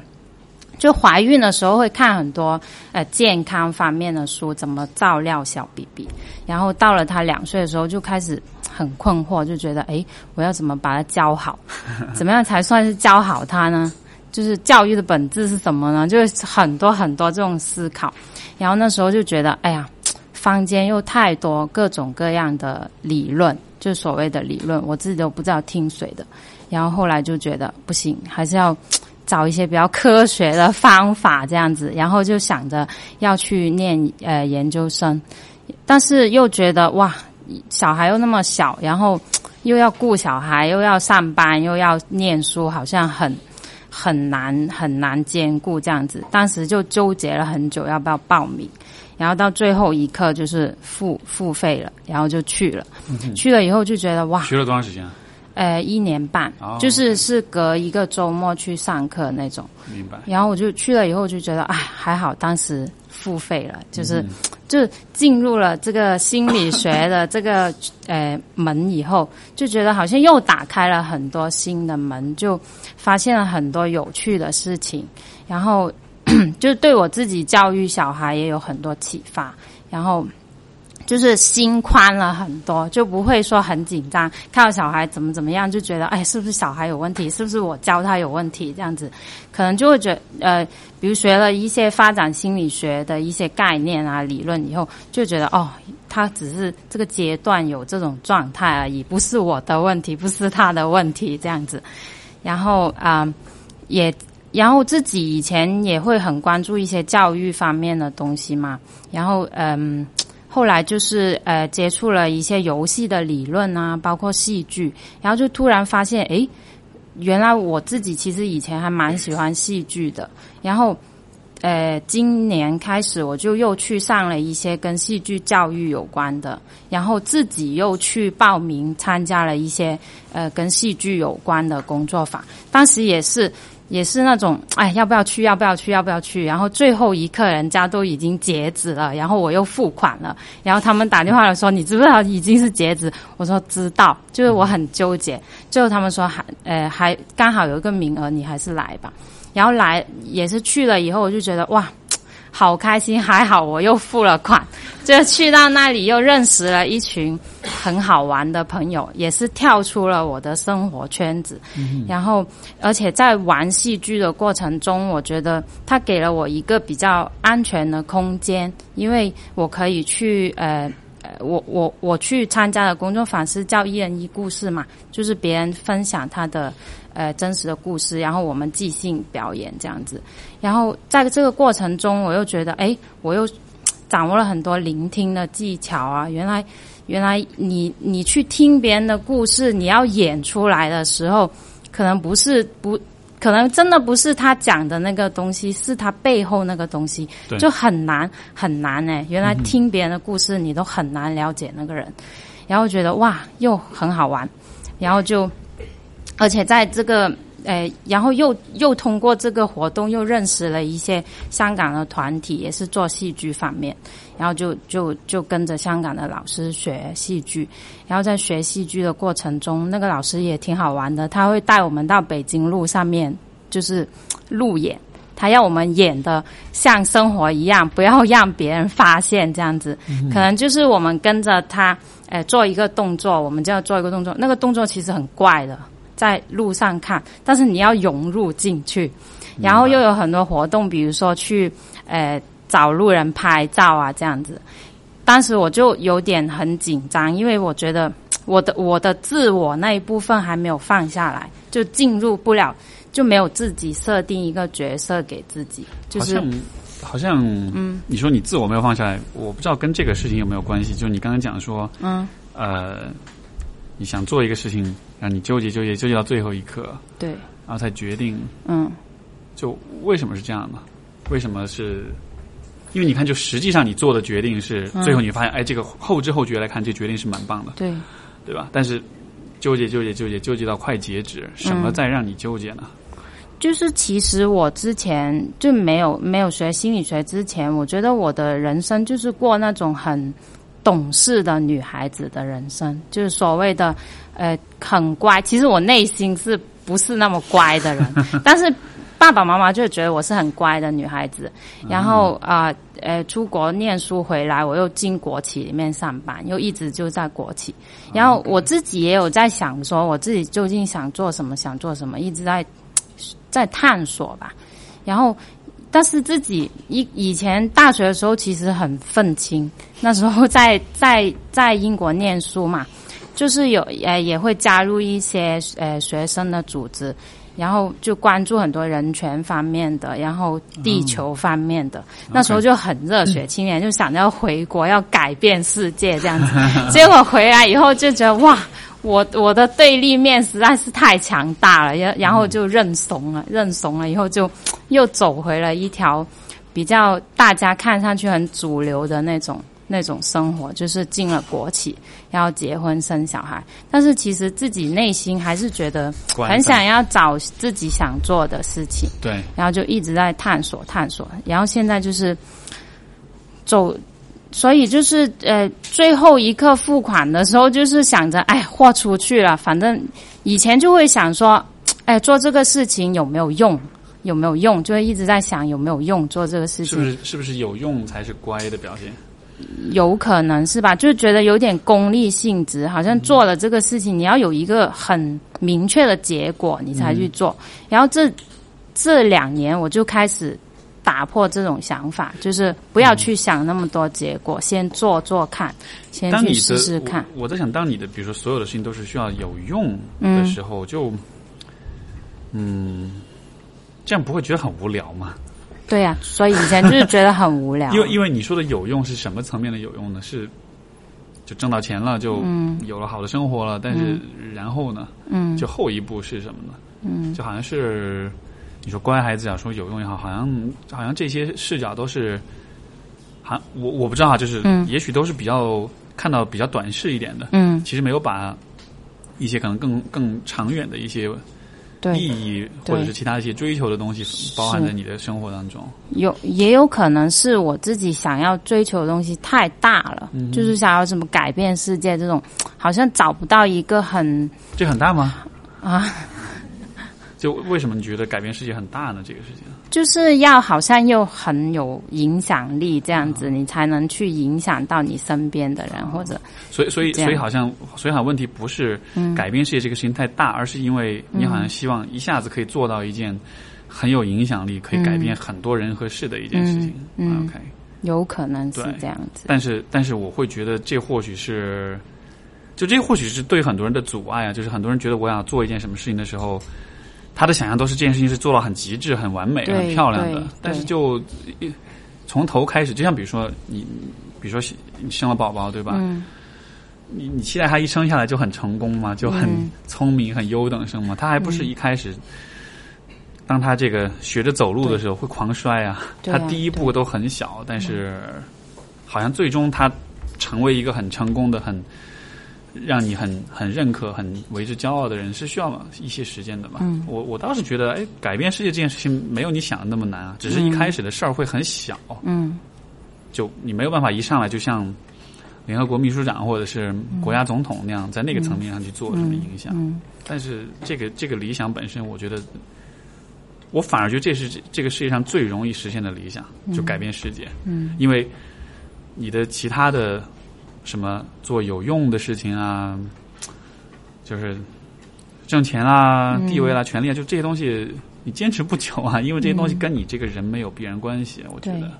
就怀孕的时候会看很多呃健康方面的书，怎么照料小 BB。然后到了他两岁的时候，就开始很困惑，就觉得哎，我要怎么把他教好？<laughs> 怎么样才算是教好他呢？就是教育的本质是什么呢？就是很多很多这种思考。然后那时候就觉得，哎呀，坊间又太多各种各样的理论，就是所谓的理论，我自己都不知道听谁的。然后后来就觉得不行，还是要。找一些比较科学的方法，这样子，然后就想着要去念呃研究生，但是又觉得哇，小孩又那么小，然后又要顾小孩，又要上班，又要念书，好像很很难很难兼顾这样子。当时就纠结了很久，要不要报名，然后到最后一刻就是付付费了，然后就去了。去了以后就觉得哇，学了多长时间？呃，一年半，就是是隔一个周末去上课那种。明白。然后我就去了以后，就觉得哎，还好当时付费了，就是就进入了这个心理学的 <laughs> 这个呃门以后，就觉得好像又打开了很多新的门，就发现了很多有趣的事情，然后 <clears throat> 就对我自己教育小孩也有很多启发，然后。就是心宽了很多，就不会说很紧张，看到小孩怎么怎么样，就觉得哎，是不是小孩有问题？是不是我教他有问题？这样子，可能就会觉呃，比如学了一些发展心理学的一些概念啊、理论以后，就觉得哦，他只是这个阶段有这种状态而已，不是我的问题，不是他的问题，这样子。然后啊，也然后自己以前也会很关注一些教育方面的东西嘛，然后嗯。后来就是呃接触了一些游戏的理论啊，包括戏剧，然后就突然发现，诶，原来我自己其实以前还蛮喜欢戏剧的。然后，呃，今年开始我就又去上了一些跟戏剧教育有关的，然后自己又去报名参加了一些呃跟戏剧有关的工作坊。当时也是也是那种，<tsk> 哎，要不要去？要不要去？要不要去？然后最后一刻，人家都已经截止了，然后我又付款了，然后他们打电话来说，你知不知道已经是截止？我说知道，就是我很纠结。最后他们说还，呃，还刚好有一个名额，你还是来吧。然后来也是去了以后，我就觉得哇。好开心，还好我又付了款，就去到那里又认识了一群很好玩的朋友，也是跳出了我的生活圈子。然后，而且在玩戏剧的过程中，我觉得他给了我一个比较安全的空间，因为我可以去呃呃，我我我去参加的工作坊是叫一人一故事嘛，就是别人分享他的。呃，真实的故事，然后我们即兴表演这样子，然后在这个过程中，我又觉得，哎，我又掌握了很多聆听的技巧啊！原来，原来你你去听别人的故事，你要演出来的时候，可能不是不，可能真的不是他讲的那个东西，是他背后那个东西，就很难很难哎！原来听别人的故事，你都很难了解那个人，然后觉得哇，又很好玩，然后就。而且在这个，诶，然后又又通过这个活动又认识了一些香港的团体，也是做戏剧方面，然后就就就跟着香港的老师学戏剧，然后在学戏剧的过程中，那个老师也挺好玩的，他会带我们到北京路上面就是路演，他要我们演的像生活一样，不要让别人发现这样子，可能就是我们跟着他，诶，做一个动作，我们就要做一个动作，那个动作其实很怪的。在路上看，但是你要融入进去，然后又有很多活动，比如说去呃找路人拍照啊这样子。当时我就有点很紧张，因为我觉得我的我的自我那一部分还没有放下来，就进入不了，就没有自己设定一个角色给自己。就是好像嗯，你说你自我没有放下来，我不知道跟这个事情有没有关系。就你刚刚讲说嗯呃。你想做一个事情，让你纠结纠结纠结到最后一刻，对，然后才决定，嗯，就为什么是这样呢？为什么是？因为你看，就实际上你做的决定是最后你发现，哎，这个后知后觉来看，这决定是蛮棒的，对，对吧？但是纠结纠结纠结纠结到快截止，什么在让你纠结呢？就是其实我之前就没有没有学心理学之前，我觉得我的人生就是过那种很。懂事的女孩子的人生，就是所谓的，呃，很乖。其实我内心是不是那么乖的人？<laughs> 但是爸爸妈妈就觉得我是很乖的女孩子。然后啊，呃，出国念书回来，我又进国企里面上班，又一直就在国企。然后我自己也有在想，说我自己究竟想做什么，想做什么，一直在在探索吧。然后。但是自己以以前大学的时候其实很愤青，那时候 <laughs> 在在在英国念书嘛，就是有呃也会加入一些呃学生的组织，然后就关注很多人权方面的，然后地球方面的，那时候就很热血青年，就想着要回国要改变世界这样子，<laughs> 结果回来以后就觉得哇。我我的对立面实在是太强大了，然然后就认怂了，认怂了以后就又走回了一条比较大家看上去很主流的那种那种生活，就是进了国企，然后结婚生小孩。但是其实自己内心还是觉得很想要找自己想做的事情，对，然后就一直在探索探索，然后现在就是走。所以就是呃，最后一刻付款的时候，就是想着，哎，豁出去了。反正以前就会想说，哎，做这个事情有没有用？有没有用？就会一直在想有没有用做这个事情。是不是是不是有用才是乖的表现？有可能是吧？就是觉得有点功利性质，好像做了这个事情，你要有一个很明确的结果，你才去做。然后这这两年，我就开始。打破这种想法，就是不要去想那么多结果，先做做看，先去试试看。我在想，当你的比如说所有的事情都是需要有用的时候，就嗯，这样不会觉得很无聊吗？对呀，所以以前就是觉得很无聊。因为因为你说的有用是什么层面的有用呢？是就挣到钱了，就有了好的生活了，但是然后呢？嗯，就后一步是什么呢？嗯，就好像是。你说乖孩子啊，说有用也好，好像好像这些视角都是，还我我不知道啊，就是也许都是比较看到比较短视一点的，嗯，其实没有把一些可能更更长远的一些对。意义或者是其他一些追求的东西包含在你的生活当中。有也有可能是我自己想要追求的东西太大了，嗯就是想要什么改变世界这种，好像找不到一个很这很大吗？啊，就为什么你觉得改变世界很大呢？这个事情，就是要好像又很有影响力这样子，你才能去影响到你身边的人，或者所以所以所以好像所以好像问题不是改变世界这个事情太大，而是因为你好像希望一下子可以做到一件很有影响力、可以改变很多人和事的一件事情。嗯嗯 OK，有可能是这样子。但是但是我会觉得这或许是，就这或许是对很多人的阻碍啊，就是很多人觉得我想做一件什么事情的时候。他的想象都是这件事情是做到很极致、很完美、很漂亮的，但是就一从头开始，就像比如说你，比如说你生了宝宝，对吧？嗯你你期待他一生下来就很成功吗？就很嗯聪明、很优等生吗？他还不是一开始，当他这个学着走路的时候会狂摔啊。啊他第一步都很小，但是好像最终他成为一个很成功的、很让你很很认可、很为之骄傲的人，是需要一些时间的吧？嗯我我倒是觉得，哎，改变世界这件事情没有你想的那么难啊，只是一开始的事儿会很小。嗯就你没有办法一上来就像联合国秘书长或者是国家总统那样，在那个层面上去做什么影响。嗯但是这个这个理想本身，我觉得，我反而觉得这是这这个世界上最容易实现的理想，就改变世界。嗯因为你的其他的什么做有用的事情啊，就是挣钱啦、嗯地位啦、权利啊，就这些东西。你坚持不久啊，因为这些东西跟你这个人没有必然关系。我觉得，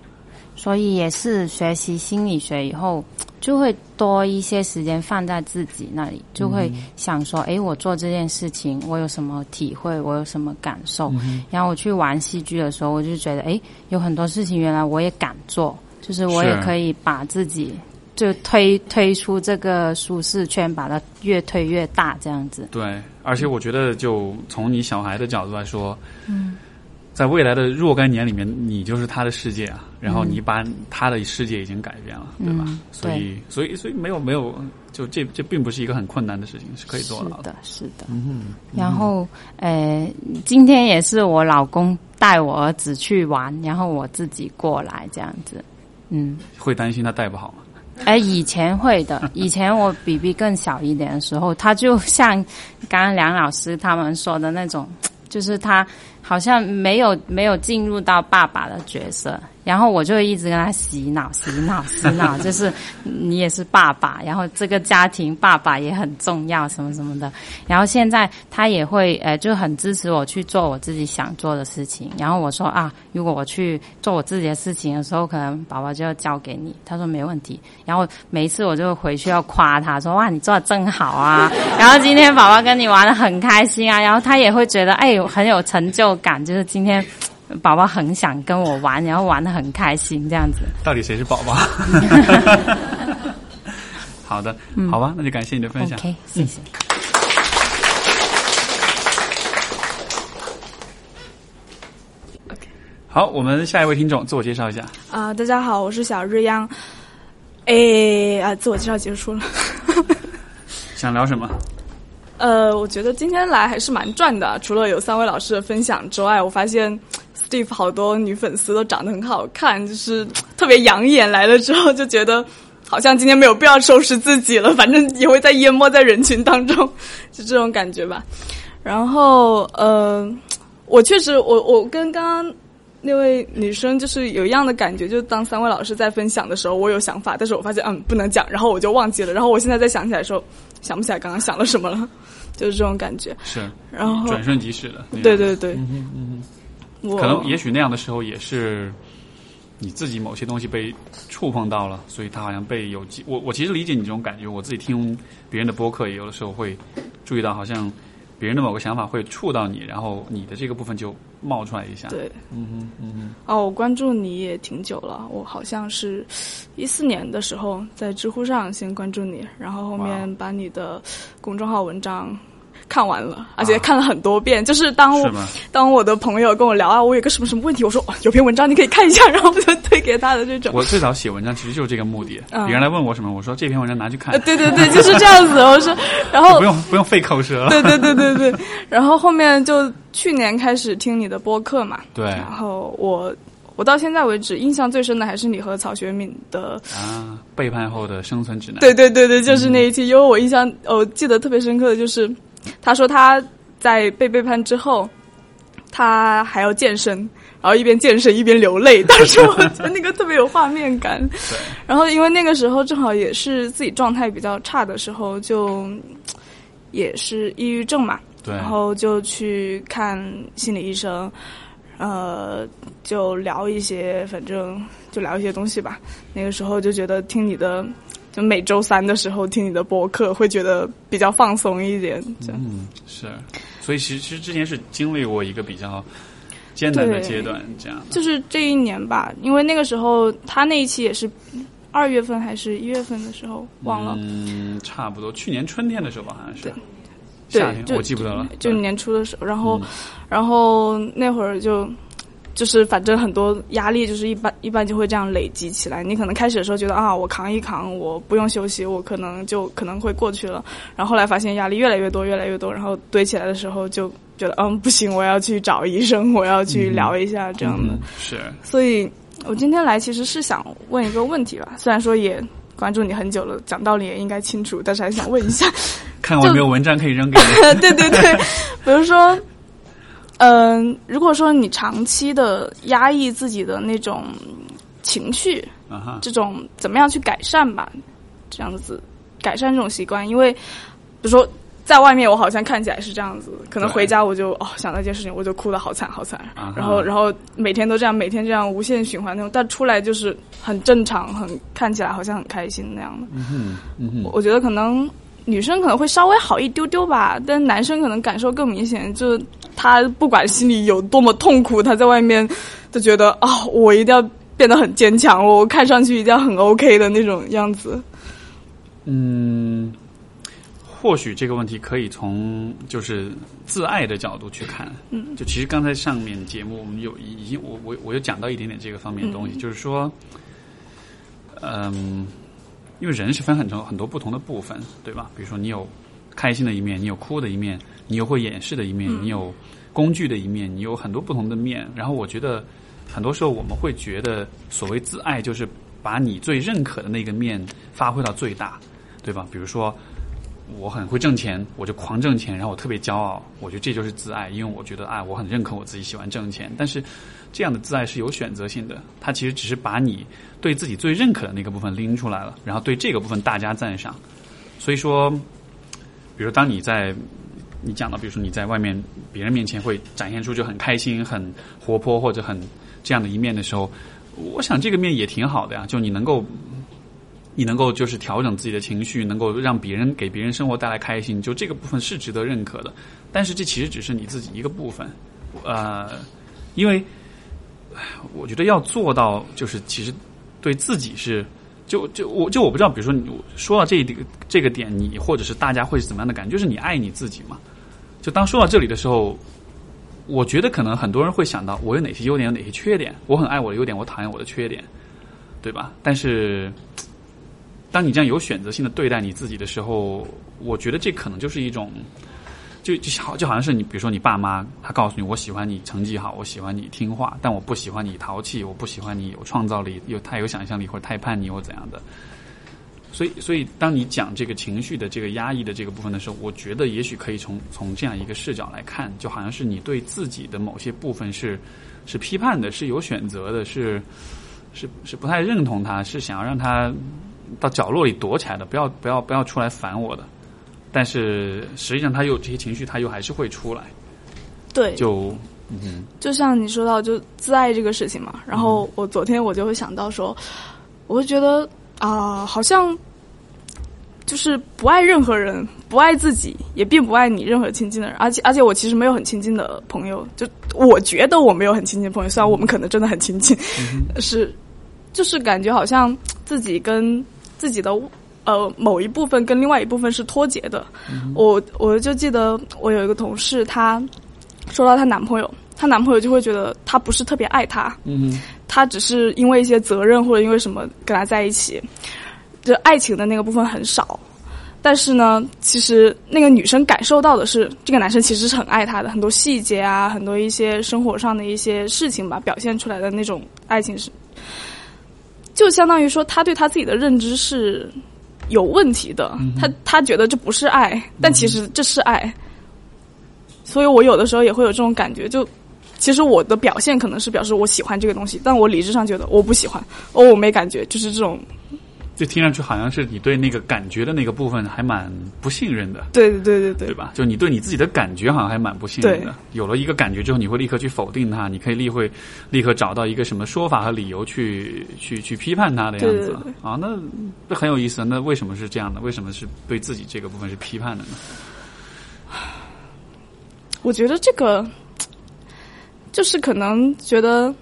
所以也是学习心理学以后，就会多一些时间放在自己那里，就会想说，诶，我做这件事情，我有什么体会，我有什么感受。然后我去玩戏剧的时候，我就觉得，诶，有很多事情原来我也敢做，就是我也可以把自己就推推出这个舒适圈，把它越推越大，这样子。对，而且我觉得，就从你小孩的角度来说，嗯，在未来的若干年里面，你就是他的世界啊，然后你把他的世界已经改变了，对吧？嗯所以，所以，所以没有没有，就这这并不是一个很困难的事情，是可以做到是。的，是的。嗯然后，呃，今天也是我老公带我儿子去玩，然后我自己过来这样子。嗯，会担心他带不好吗？哎，以前会的，以前我比比更小一点的时候，他就像刚刚梁老师他们说的那种，就是他好像没有没有进入到爸爸的角色，然后我就一直跟他洗脑、洗脑、洗脑，就是你也是爸爸，然后这个家庭爸爸也很重要，什么什么的。然后现在他也会呃，就很支持我去做我自己想做的事情。然后我说啊，如果我去做我自己的事情的时候，可能宝宝就要交给你。他说没问题。然后每一次我就回去要夸他说哇，你做的真好啊。然后今天宝宝跟你玩的很开心啊，然后他也会觉得哎很有成就感，就是今天。宝宝很想跟我玩，然后玩的很开心，这样子。到底谁是宝宝？<laughs> 好的，好吧，那就感谢你的分享。OK，谢谢。好，我们下一位听众自我介绍一下。啊、大家好，我是小日央。哎啊，自我介绍结束了。<laughs> 想聊什么？呃，我觉得今天来还是蛮赚的，除了有三位老师的分享之外，我发现 Steve 好多女粉丝都长得很好看，就是特别养眼。来了之后就觉得好像今天没有必要收拾自己了，反正也会在淹没在人群当中，<laughs> 就这种感觉吧。然后呃，我确实，我我跟刚刚。那位女生就是有一样的感觉，就是当三位老师在分享的时候，我有想法，但是我发现嗯不能讲，然后我就忘记了，然后我现在再想起来的时候，想不起来刚刚想了什么了，就是这种感觉。<laughs> 是，然后转瞬即逝的。对对对，嗯哼嗯我，可能也许那样的时候也是你自己某些东西被触碰到了，所以他好像被有机。我我其实理解你这种感觉，我自己听别人的播客，也有的时候会注意到，好像别人的某个想法会触到你，然后你的这个部分就冒出来一下。，对。嗯哼嗯哼，哦，我关注你也挺久了，我好像是一四年的时候在知乎上先关注你，然后后面把你的公众号文章看完了，而且看了很多遍。就是当我是当我的朋友跟我聊啊，我有个什么什么问题，我说、哦、有篇文章你可以看一下，然后我就推给他的这种。我最早写文章其实就是这个目的，嗯别人来问我什么，我说这篇文章拿去看呃，，对对对，就是这样子。我说，<laughs> 然后不用不用费口舌了。对对对对对，然后后面就去年开始听你的播客嘛，对然后我我到现在为止印象最深的还是你和曹学敏的，啊，背叛后的生存指南。对对对对，就是那一期，因为我印象我记得特别深刻的就是，他说他在被背叛之后，他还要健身。然后一边健身一边流泪，<laughs> 当时我觉得那个特别有画面感。对然后因为那个时候正好也是自己状态比较差的时候，就也是抑郁症嘛，对然后就去看心理医生，呃，就聊一些，反正就聊一些东西吧。那个时候就觉得听你的，就每周三的时候听你的播客，会觉得比较放松一点。这样嗯，是，所以其实其实之前是经历过一个比较艰难的阶段，这样。就是这一年吧，因为那个时候他那一期也是二月份还是一月份的时候，忘了。嗯，差不多，去年春天的时候吧，好像是对。夏天我记不得了，就年初的时候，然后，嗯然后那会儿就，就是反正很多压力，就是一般一般就会这样累积起来。你可能开始的时候觉得啊，我扛一扛，我不用休息，我可能就可能会过去了。然后后来发现压力越来越多，越来越多，然后堆起来的时候就觉得嗯不行，我要去找医生，我要去聊一下这样的。嗯是所以我今天来其实是想问一个问题吧，虽然说也关注你很久了，讲道理也应该清楚，但是还想问一下。<laughs> 看我有没有文章可以扔给你。<laughs> 对对对，比如说，嗯、如果说你长期的压抑自己的那种情绪，这种怎么样去改善吧？这样子改善这种习惯，因为比如说在外面我好像看起来是这样子，可能回家我就哦想到一件事情我就哭得好惨好惨，啊然后然后每天都这样，每天这样无限循环那种，但出来就是很正常，很看起来好像很开心那样的。嗯哼，嗯哼，我觉得可能女生可能会稍微好一丢丢吧，但男生可能感受更明显，就是他不管心里有多么痛苦，他在外面就觉得啊、我一定要变得很坚强，我看上去一定要很 OK 的那种样子。嗯，或许这个问题可以从就是自爱的角度去看。嗯，就其实刚才上面节目我们有已经我我我有讲到一点点这个方面的东西，就是说，嗯，因为人是分很多很多不同的部分，对吧？比如说你有开心的一面，你有哭的一面，你有会掩饰的一面，你有工具的一面，你有很多不同的面。然后我觉得很多时候我们会觉得，所谓自爱就是把你最认可的那个面发挥到最大，对吧？比如说。我很会挣钱，我就狂挣钱，然后我特别骄傲，我觉得这就是自爱，因为我觉得啊，我很认可我自己喜欢挣钱。但是这样的自爱是有选择性的，它其实只是把你对自己最认可的那个部分拎出来了，然后对这个部分大加赞赏。所以说，比如当你在你讲到，比如说你在外面别人面前会展现出就很开心、很活泼或者很这样的一面的时候，我想这个面也挺好的呀，就你能够。你能够就是调整自己的情绪，能够让别人给别人生活带来开心，就这个部分是值得认可的。但是这其实只是你自己一个部分，呃，因为我觉得要做到，就是其实对自己是，就就我就我不知道，比如说你说到这一点这个点，你或者是大家会是怎么样的感觉？就是你爱你自己嘛？就当说到这里的时候，我觉得可能很多人会想到，我有哪些优点，有哪些缺点？我很爱我的优点，我讨厌我的缺点，对吧？但是。当你这样有选择性的对待你自己的时候，我觉得这可能就是一种，就就好就好像是你，比如说你爸妈，他告诉你，我喜欢你成绩好，我喜欢你听话，但我不喜欢你淘气，我不喜欢你有创造力，有太有想象力或者太叛逆或怎样的。所以，所以当你讲这个情绪的这个压抑的这个部分的时候，我觉得也许可以从从这样一个视角来看，就好像是你对自己的某些部分是是批判的，是有选择的，是是是不太认同他，是想要让他。到角落里躲起来的，不要不要不要出来烦我的。但是实际上，他又这些情绪，他又还是会出来。对，就嗯就像你说到就自爱这个事情嘛，然后我昨天我就会想到说，我会觉得啊、好像就是不爱任何人，不爱自己，也并不爱你任何亲近的人，而且而且我其实没有很亲近的朋友，就我觉得我没有很亲近的朋友，虽然我们可能真的很亲近，<laughs> 是就是感觉好像自己跟自己的呃某一部分跟另外一部分是脱节的。我我就记得我有一个同事，她说到她男朋友，她男朋友就会觉得她不是特别爱她，嗯她只是因为一些责任或者因为什么跟他在一起，就爱情的那个部分很少。但是呢，其实那个女生感受到的是，这个男生其实是很爱她的，很多细节啊，很多一些生活上的一些事情吧，表现出来的那种爱情是，就相当于说，他对他自己的认知是有问题的，他他觉得这不是爱，但其实这是爱。所以我有的时候也会有这种感觉，就其实我的表现可能是表示我喜欢这个东西，但我理智上觉得我不喜欢，哦，我没感觉，就是这种，就听上去好像是你对那个感觉的那个部分还蛮不信任的，对对对对对对吧？就你对你自己的感觉好像还蛮不信任的。有了一个感觉之后，你会立刻去否定它，你可以立会立刻找到一个什么说法和理由去去去批判它的样子啊。那这很有意思。那为什么是这样的？为什么是对自己这个部分是批判的呢？我觉得这个就是可能觉得，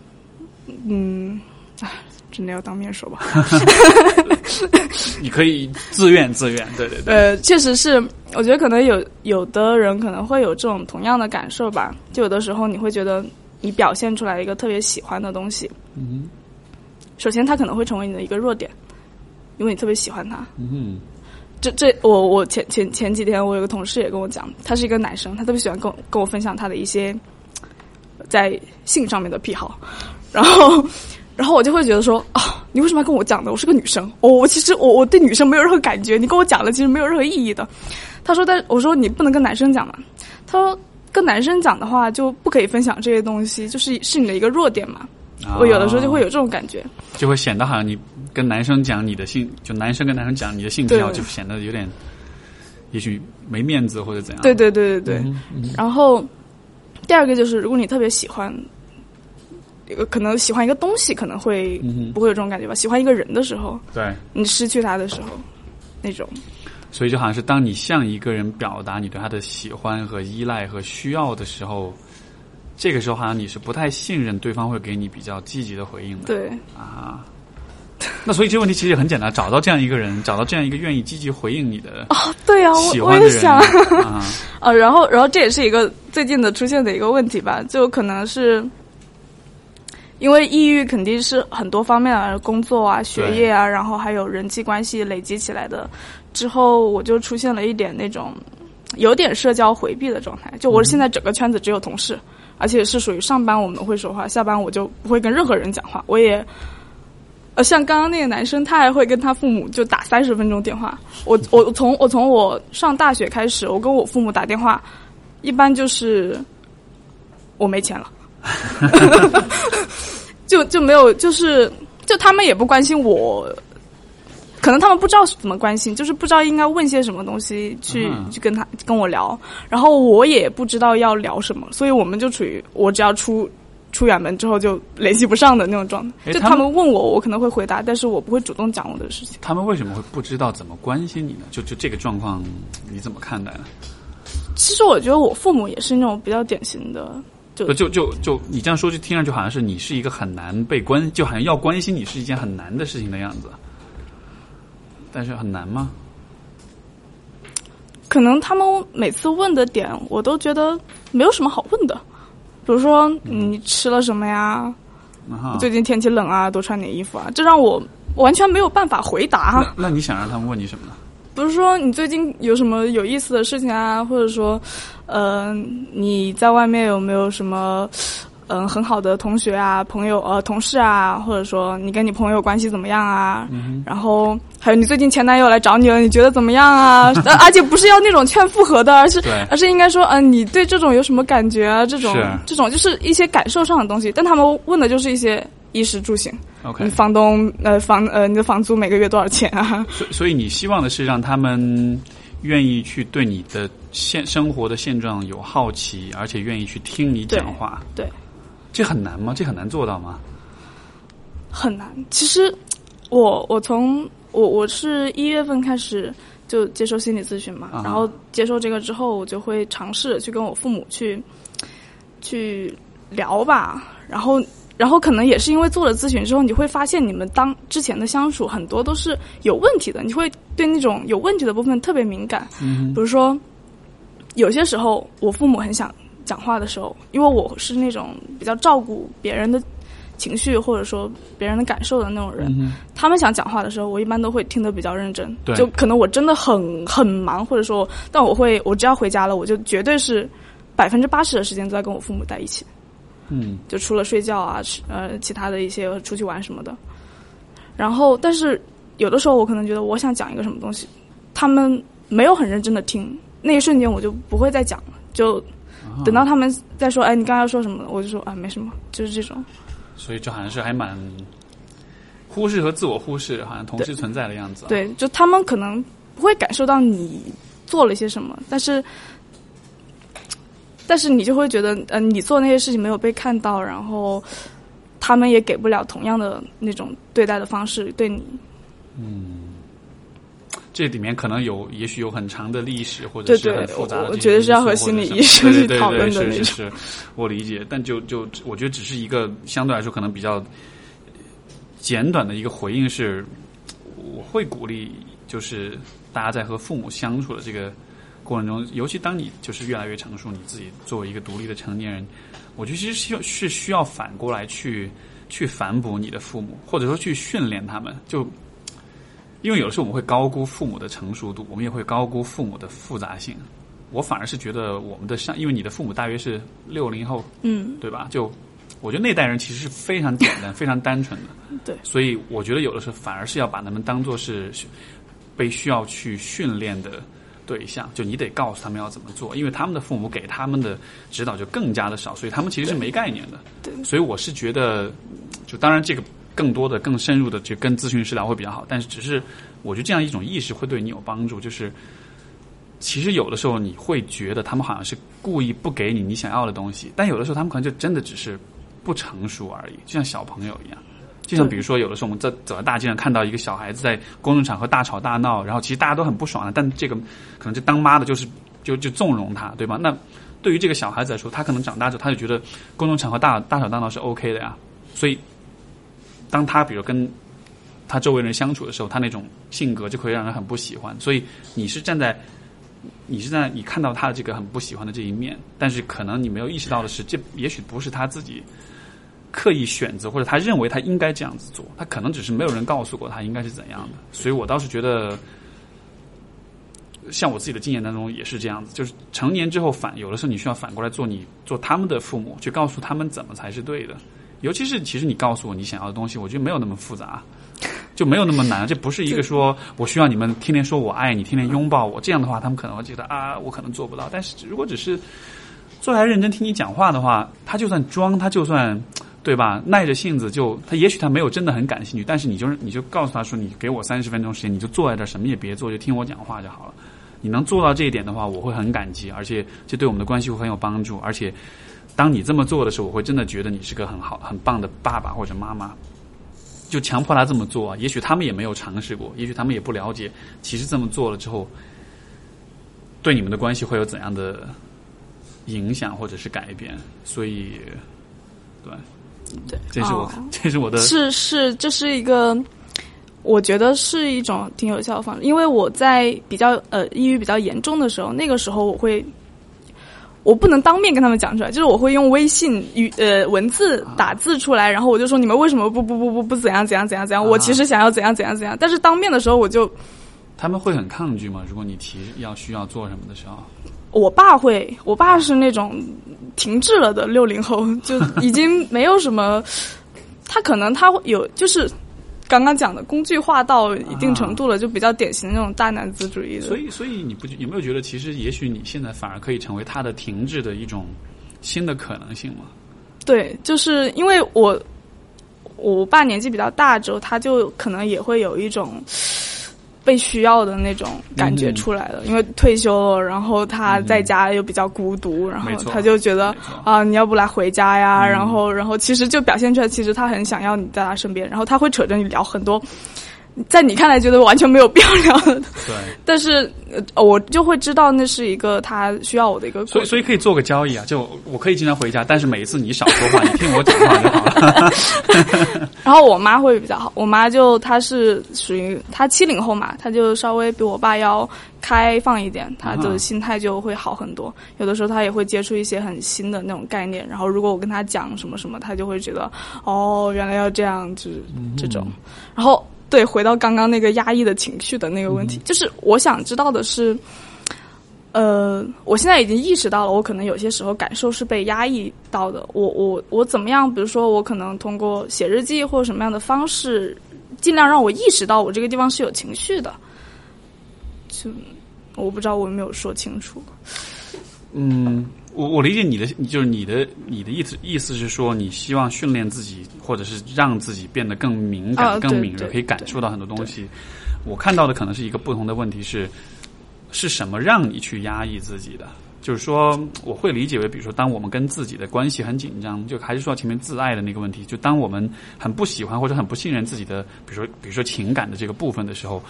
嗯，唉，真的要当面说吧。<laughs> 你可以自愿自愿，对对对。呃，确实是，我觉得可能有有的人可能会有这种同样的感受吧。就有的时候你会觉得你表现出来一个特别喜欢的东西，嗯首先它可能会成为你的一个弱点，因为你特别喜欢它。嗯这这，我我前前前几天我有个同事也跟我讲，他是一个男生，他特别喜欢跟我跟我分享他的一些在性上面的癖好，然后然后我就会觉得说啊，你为什么要跟我讲呢？我是个女生，我我其实我我对女生没有任何感觉，你跟我讲了其实没有任何意义的。他说，但我说你不能跟男生讲嘛，他说跟男生讲的话就不可以分享这些东西，就是是你的一个弱点嘛。啊我有的时候就会有这种感觉，就会显得好像你跟男生讲你的性，就男生跟男生讲你的性癖好，就显得有点，也许没面子或者怎样。对对对对对。然后第二个就是，如果你特别喜欢，可能喜欢一个东西，可能会不会有这种感觉吧？喜欢一个人的时候，对，你失去他的时候，那种所以就好像是当你向一个人表达你对他的喜欢和依赖和需要的时候，这个时候好像你是不太信任对方会给你比较积极的回应的。对啊。那所以这个问题其实也很简单，找到这样一个人，找到这样一个愿意积极回应你的哦对啊，我我喜欢的人也想啊，啊，<laughs> 然后然后这也是一个最近的出现的一个问题吧，就可能是。因为抑郁肯定是很多方面啊，工作啊、学业啊，然后还有人际关系累积起来的。之后我就出现了一点那种有点社交回避的状态。就我现在整个圈子只有同事，而且是属于上班我们会说话，下班我就不会跟任何人讲话。我也，呃，像刚刚那个男生，他还会跟他父母就打三十分钟电话。我我从我从我上大学开始，我跟我父母打电话，一般就是我没钱了。<laughs> 就就没有，就是就他们也不关心我，可能他们不知道怎么关心，就是不知道应该问些什么东西去、嗯去跟他跟我聊，然后我也不知道要聊什么，所以我们就处于我只要出出远门之后就联系不上的那种状态。就他们问我，我可能会回答，但是我不会主动讲我的事情。他们为什么会不知道怎么关心你呢？就就这个状况，你怎么看待呢？其实我觉得我父母也是那种比较典型的，就就就就就你这样说，就听上去好像是你是一个很难被关，就好像要关心你是一件很难的事情的样子。但是很难吗？可能他们每次问的点，我都觉得没有什么好问的。比如说，你吃了什么呀？最近天气冷啊，多穿点衣服啊，这让我完全没有办法回答。那那你想让他们问你什么呢？不是说，你最近有什么有意思的事情啊？或者说，呃，你在外面有没有什么，嗯、很好的同学啊、朋友、呃、同事啊？或者说，你跟你朋友关系怎么样啊？嗯然后还有你最近前男友来找你了，你觉得怎么样啊？<laughs> 呃而且不是要那种劝复合的，而是而是应该说，嗯、你对这种有什么感觉啊？这种这种就是一些感受上的东西，但他们问的就是一些衣食住行。OK，你房东呃房呃你的房租每个月多少钱啊？所所以你希望的是让他们愿意去对你的现生活的现状有好奇，而且愿意去听你讲话。对，这很难吗？这很难做到吗？很难。其实我我从我我是一月份开始就接受心理咨询嘛，啊然后接受这个之后，我就会尝试去跟我父母去去聊吧。然后然后可能也是因为做了咨询之后，你会发现你们当之前的相处很多都是有问题的，你会对那种有问题的部分特别敏感。嗯比如说，有些时候我父母很想讲话的时候，因为我是那种比较照顾别人的情绪或者说别人的感受的那种人，嗯他们想讲话的时候，我一般都会听得比较认真。对就可能我真的很很忙，或者说，但我会，我只要回家了，我就绝对是百分之八十的时间都在跟我父母在一起。嗯就除了睡觉啊，吃呃，其他的一些出去玩什么的。然后，但是有的时候我可能觉得我想讲一个什么东西，他们没有很认真的听，那一瞬间我就不会再讲了，就啊等到他们再说，哎，你刚刚要说什么，我就说啊，没什么，就是这种。所以就好像是还蛮忽视和自我忽视好像同时存在的样子、啊。，对，就他们可能不会感受到你做了些什么，但是，但是你就会觉得，呃，你做那些事情没有被看到，然后他们也给不了同样的那种对待的方式对你。<tsk> 这里面可能有，也许有很长的历史，或者是很复杂的我我觉得是要和心理医生去讨论的对那种是是是，我理解。但就就我觉得只是一个相对来说可能比较简短的一个回应是，我会鼓励就是大家在和父母相处的这个过程中，尤其当你就是越来越成熟，你自己作为一个独立的成年人，我觉得其实需要是需要反过来去去反哺你的父母，或者说去训练他们，就。因为有的时候我们会高估父母的成熟度，我们也会高估父母的复杂性。我反而是觉得我们的上，因为你的父母大约是六零后，嗯，对吧？就我觉得那代人其实是非常简单、<laughs> 非常单纯的。对所以我觉得有的时候反而是要把他们当做是被需要去训练的对象，就你得告诉他们要怎么做，因为他们的父母给他们的指导就更加的少，所以他们其实是没概念的。对所以我是觉得，就当然这个更多的、更深入的，去跟咨询师聊会比较好。但是只是我觉得这样一种意识会对你有帮助，就是其实有的时候你会觉得他们好像是故意不给你你想要的东西，但有的时候他们可能就真的只是不成熟而已，就像小朋友一样。就像比如说，有的时候我们在走在大街上看到一个小孩子在公众场合大吵大闹，然后其实大家都很不爽的，但这个可能就当妈的就是就就纵容他，对吧？那对于这个小孩子来说，他可能长大之后他就觉得公众场合大大吵大闹是 OK 的呀，所以当他比如跟他周围人相处的时候，他那种性格就会让人很不喜欢。所以你是站在你是在你看到他的这个很不喜欢的这一面，但是可能你没有意识到的是，这也许不是他自己刻意选择，或者他认为他应该这样子做，他可能只是没有人告诉过他应该是怎样的。所以我倒是觉得。像我自己的经验当中也是这样子，就是成年之后反有的时候你需要反过来做你做他们的父母，去告诉他们怎么才是对的。尤其是其实你告诉我你想要的东西，我觉得没有那么复杂，就没有那么难。这不是一个说我需要你们天天说我爱你，天天拥抱我，这样的话他们可能会觉得啊，我可能做不到。但是如果只是坐下来认真听你讲话的话，他就算装，他就算对吧，耐着性子就他也许他没有真的很感兴趣，但是你就是你就告诉他说，你给我三十分钟时间，你就坐在这儿什么也别做，就听我讲话就好了。你能做到这一点的话，我会很感激，而且这对我们的关系会很有帮助。而且，当你这么做的时候，我会真的觉得你是个很好、很棒的爸爸或者妈妈。就强迫他这么做，也许他们也没有尝试过，也许他们也不了解，其实这么做了之后，对你们的关系会有怎样的影响或者是改变。所以，对，对，这是我，哦 <laughs> 这是我的，是是，这是一个，我觉得是一种挺有效的方式。因为我在比较呃抑郁比较严重的时候，那个时候我会，我不能当面跟他们讲出来，就是我会用微信语呃文字打字出来，然后我就说你们为什么不不不不不怎样怎样怎样怎样？我其实想要怎样怎样怎样，但是当面的时候我就他们会很抗拒吗？如果你提要需要做什么的时候，我爸会，我爸是那种停滞了的六零后，就已经没有什么，他可能他会有就是刚刚讲的工具化到一定程度了，就比较典型的那种大男子主义的。所以，所以你不有没有觉得，其实也许你现在反而可以成为他的停滞的一种新的可能性吗？对，就是因为我我爸年纪比较大之后，他就可能也会有一种。被需要的那种感觉出来了，嗯、因为退休了，然后他在家又比较孤独，嗯、然后他就觉得啊，你要不来回家呀？嗯、然后，然后其实就表现出来，其实他很想要你在他身边，然后他会扯着你聊很多在你看来觉得完全没有必要聊的，对，但是呃我就会知道那是一个他需要我的一个。所以所以可以做个交易啊，就我可以经常回家，但是每一次你少说话，你听我讲话就好了。<laughs> <laughs> 然后我妈会比较好，我妈就她是属于她七零后嘛，她就稍微比我爸要开放一点，她的心态就会好很多。有的时候她也会接触一些很新的那种概念，然后如果我跟她讲什么什么，她就会觉得哦，原来要这样，就是这种。然后对，回到刚刚那个压抑的情绪的那个问题，就是我想知道的是。呃，我现在已经意识到了，我可能有些时候感受是被压抑到的。我我我怎么样？比如说，我可能通过写日记或者什么样的方式，尽量让我意识到我这个地方是有情绪的。就我不知道我有没有说清楚。嗯，我我理解你的，就是你的你的意思意思是说，你希望训练自己，或者是让自己变得更敏感、更敏锐，可以感受到很多东西。我看到的可能是一个不同的问题是。是什么让你去压抑自己的？就是说，我会理解为，比如说，当我们跟自己的关系很紧张，就还是说前面自爱的那个问题，就当我们很不喜欢或者很不信任自己的，比如说，比如说情感的这个部分的时候，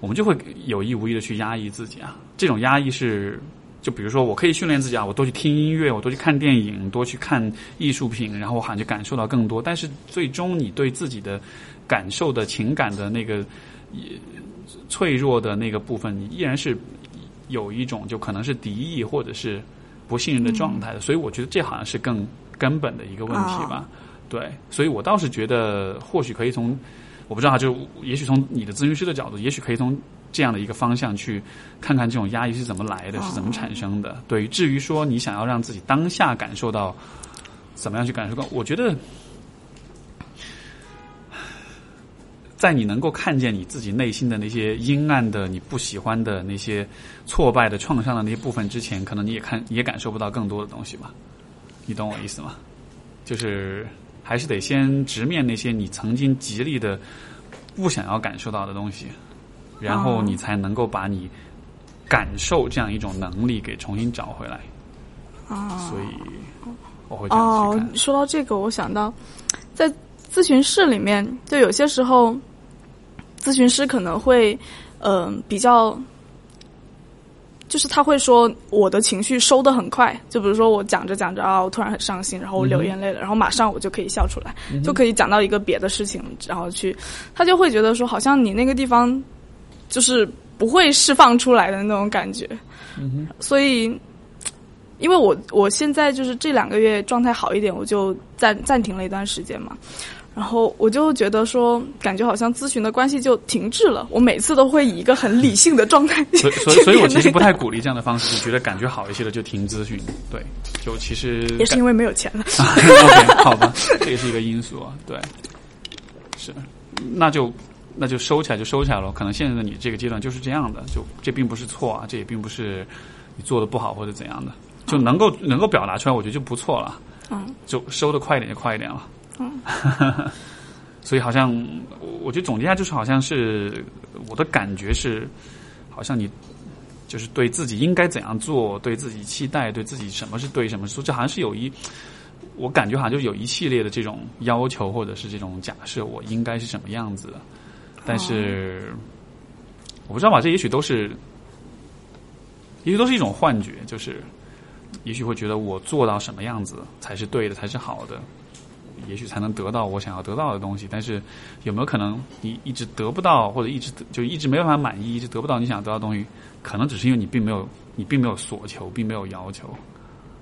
我们就会有意无意的去压抑自己啊。这种压抑是，就比如说，我可以训练自己啊，我多去听音乐，我多去看电影，多去看艺术品，然后我好像就感受到更多。但是最终，你对自己的感受的情感的那个脆弱的那个部分，你依然是。有一种就可能是敌意或者是不信任的状态的，所以我觉得这好像是更根本的一个问题吧。对，所以我倒是觉得或许可以从我不知道，就也许从你的咨询师的角度，也许可以从这样的一个方向去看看这种压抑是怎么来的，是怎么产生的。对，至于说你想要让自己当下感受到怎么样去感受到，我觉得。在你能够看见你自己内心的那些阴暗的、你不喜欢的那些挫败的、创伤的那些部分之前，可能你也看也感受不到更多的东西吧？你懂我意思吗？就是还是得先直面那些你曾经极力的不想要感受到的东西，然后你才能够把你感受这样一种能力给重新找回来。啊，所以我会这样去看。说到这个，我想到在咨询室里面，就有些时候。咨询师可能会，嗯，比较，就是他会说我的情绪收的很快，就比如说我讲着讲着啊，我突然很伤心，然后我流眼泪了，然后马上我就可以笑出来，就可以讲到一个别的事情，然后去，他就会觉得说好像你那个地方就是不会释放出来的那种感觉，嗯所以，因为我我现在就是这两个月状态好一点，我就暂暂停了一段时间嘛。然后我就觉得说，感觉好像咨询的关系就停滞了。我每次都会以一个很理性的状态，<laughs> 所以所以所以我其实不太鼓励这样的方式。就觉得感觉好一些了就停咨询，对，就其实也是因为没有钱了。<laughs> OK，好吧，这也是一个因素啊。对，是，那就那就收起来就收起来了。可能现在的你这个阶段就是这样的，就这并不是错啊，这也并不是你做的不好或者怎样的，就能够能够表达出来，我觉得就不错了。嗯，就收的快一点就快一点了。嗯，<laughs> 所以好像我觉得总结一下，就是好像是我的感觉是，好像你就是对自己应该怎样做，对自己期待，对自己什么是对，什么是错，这好像是有一，我感觉好像就有一系列的这种要求，或者是这种假设，我应该是什么样子的。但是我不知道吧，这也许都是，也许都是一种幻觉，就是也许会觉得我做到什么样子才是对的，才是好的。也许才能得到我想要得到的东西，但是有没有可能你一直得不到，或者一直就一直没办法满意，一直得不到你想得到的东西？可能只是因为你并没有你并没有所求，并没有要求。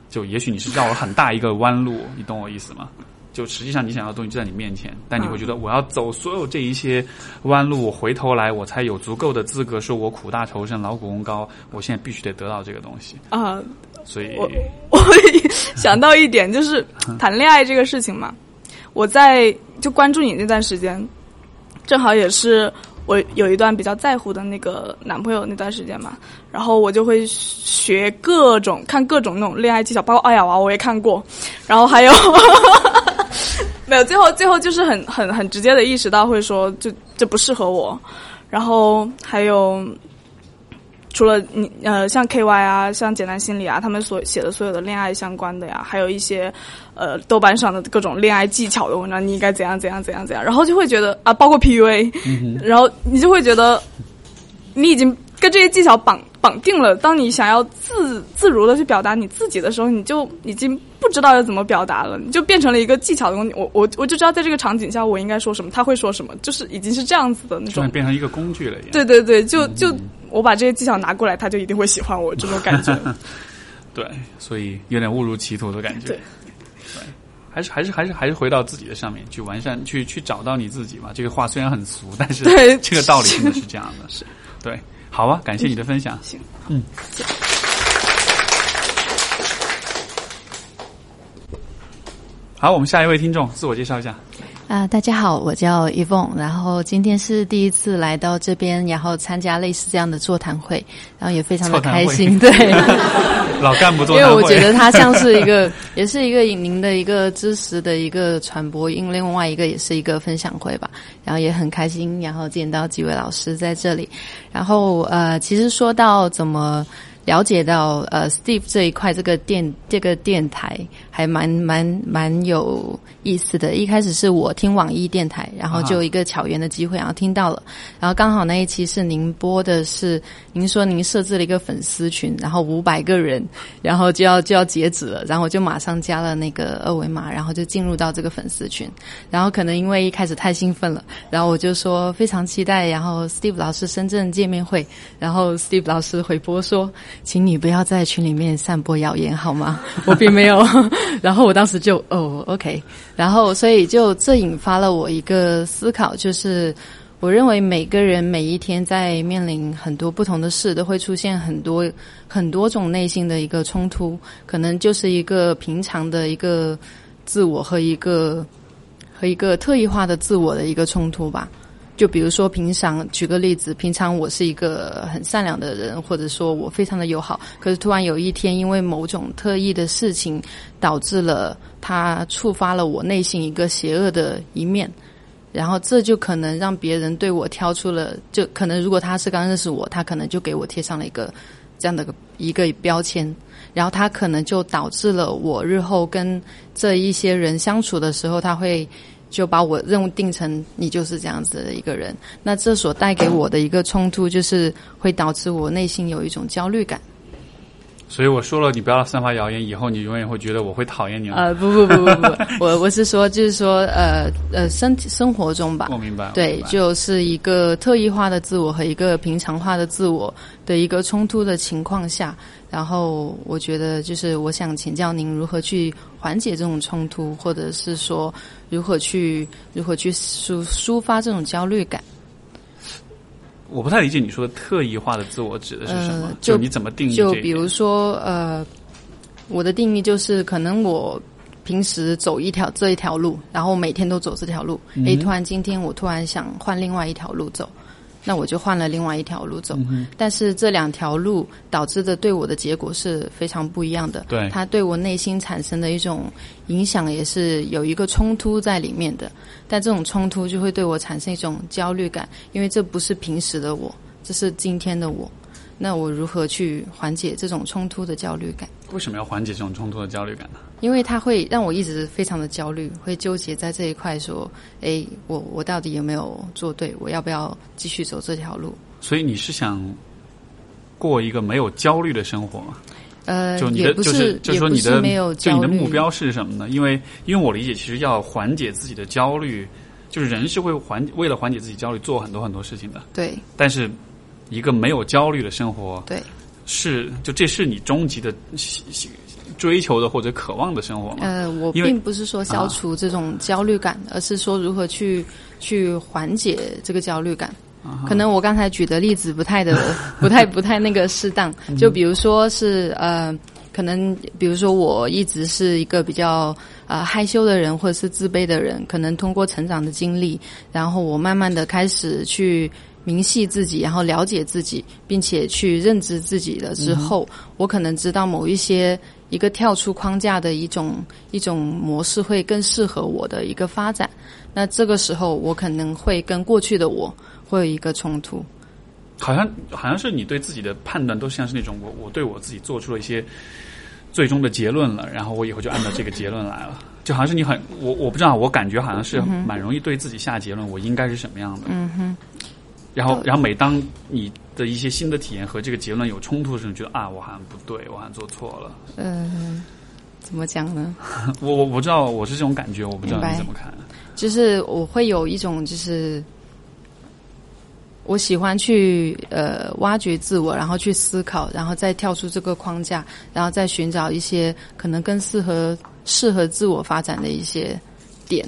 就也许你是绕了很大一个弯路，你懂我意思吗？就实际上你想要的东西就在你面前，但你会觉得我要走所有这一些弯路，回头来我才有足够的资格说我苦大仇深、劳苦功高，我现在必须得得到这个东西啊。所以，我我 <laughs> 想到一点就是谈恋爱这个事情嘛。我在就关注你那段时间，正好也是我有一段比较在乎的那个男朋友那段时间嘛，然后我就会学各种看各种那种恋爱技巧，包括爱雅娃我也看过，然后还有没有最后最后就是很很很直接的意识到会说就这不适合我，然后还有除了你呃像 KY 啊，像简单心理啊，他们所写的所有的恋爱相关的呀，还有一些呃豆瓣上的各种恋爱技巧的文章，你应该怎样怎样怎样怎样，然后就会觉得啊，包括 PUA，、然后你就会觉得你已经跟这些技巧绑绑定了。当你想要自自如的去表达你自己的时候，你就已经不知道要怎么表达了，你就变成了一个技巧的东西。我我我就知道在这个场景下我应该说什么，他会说什么，就是已经是这样子的那种。变成一个工具了。对对对，就就我把这些技巧拿过来，他就一定会喜欢我这种感觉。<laughs> 对，所以有点误入歧途的感觉。对对，还是还是还是还是回到自己的上面去完善，去去找到你自己嘛。这个话虽然很俗，但是对这个道理真的是这样的。<laughs> 是，对，好啊，感谢你的分享。行，嗯。好，我们下一位听众自我介绍一下。啊、大家好，我叫 Evon，然后今天是第一次来到这边，然后参加类似这样的座谈会，然后也非常的开心，对，<laughs> 老干部做因为，我觉得他像是一个，<laughs> 也是一个您的一个知识的一个传播，因另外一个也是一个分享会吧，然后也很开心，然后见到几位老师在这里，然后呃，其实说到怎么。了解到呃，Steve 这一块这个电这个电台还蛮蛮蛮有意思的。一开始是我听网易电台，然后就一个巧缘的机会，然后听到了，然后刚好那一期是您播的是，您说您设置了一个粉丝群，然后五百个人，然后就要就要截止了，然后我就马上加了那个二维码，然后就进入到这个粉丝群，然后可能因为一开始太兴奋了，然后我就说非常期待，然后 Steve 老师深圳见面会，然后 Steve 老师回播说，请你不要在群里面散播谣言好吗？<laughs> 我并没有，<laughs> 然后我当时就哦 OK，然后所以就这引发了我一个思考，就是。我认为每个人每一天在面临很多不同的事，都会出现很多很多种内心的一个冲突，可能就是一个平常的一个自我和一个和一个特异化的自我的一个冲突吧。就比如说，平常举个例子，平常我是一个很善良的人，或者说我非常的友好，可是突然有一天，因为某种特异的事情，导致了他触发了我内心一个邪恶的一面。然后这就可能让别人对我挑出了，就可能如果他是刚认识我，他可能就给我贴上了一个这样的一个标签，然后他可能就导致了我日后跟这一些人相处的时候，他会就把我任务定成你就是这样子的一个人。那这所带给我的一个冲突，就是会导致我内心有一种焦虑感。所以我说了，你不要散发谣言，以后你永远会觉得我会讨厌你了。呃，不不不不不，<laughs> 我我是说，就是说，呃呃，生生活中吧，我明白。对就是一个特异化的自我和一个平常化的自我的一个冲突的情况下，然后我觉得就是我想请教您如何去缓解这种冲突，或者是说如何去如何去抒抒发这种焦虑感。我不太理解你说的特异化的自我指的是什么？呃就你怎么定义？就比如说，呃，我的定义就是，可能我平时走一条这一条路，然后每天都走这条路，嗯诶，突然今天我突然想换另外一条路走，那我就换了另外一条路走。嗯但是这两条路导致的对我的结果是非常不一样的。对它对我内心产生的一种影响也是有一个冲突在里面的。但这种冲突就会对我产生一种焦虑感，因为这不是平时的我，这是今天的我。那我如何去缓解这种冲突的焦虑感？为什么要缓解这种冲突的焦虑感呢？因为它会让我一直非常的焦虑，会纠结在这一块，说，哎，我我到底有没有做对？我要不要继续走这条路？所以你是想过一个没有焦虑的生活吗？呃，就你的就是就是说你的没有就。你的目标是什么呢？因为因为我理解，其实要缓解自己的焦虑，就是人是会缓为了缓解自己焦虑做很多很多事情的。对但是一个没有焦虑的生活，对，是就这是你终极的追求的或者渴望的生活吗？呃，我并不是说消除这种焦虑感，而是说如何去去缓解这个焦虑感。可能我刚才举的例子不太的 <laughs> 不太不太那个适当，就比如说是呃，可能比如说我一直是一个比较呃害羞的人，或者是自卑的人，可能通过成长的经历，然后我慢慢的开始去明细自己，然后了解自己，并且去认知自己了之后，我可能知道某一些一个跳出框架的一种一种模式会更适合我的一个发展。那这个时候，我可能会跟过去的我会有一个冲突。好像好像是你对自己的判断都像是那种我我对我自己做出了一些最终的结论了，然后我以后就按照这个结论来了，就好像是你很我我不知道，我感觉好像是蛮容易对自己下结论，我应该是什么样的。嗯哼，然后，然后每当你的一些新的体验和这个结论有冲突的时候，你觉得啊，我好像不对，我好像做错了。嗯、怎么讲呢？<laughs> 我我不知道我是这种感觉，我不知道你怎么看。就是我会有一种就是。我喜欢去呃挖掘自我，然后去思考，然后再跳出这个框架，然后再寻找一些可能更适合适合自我发展的一些点。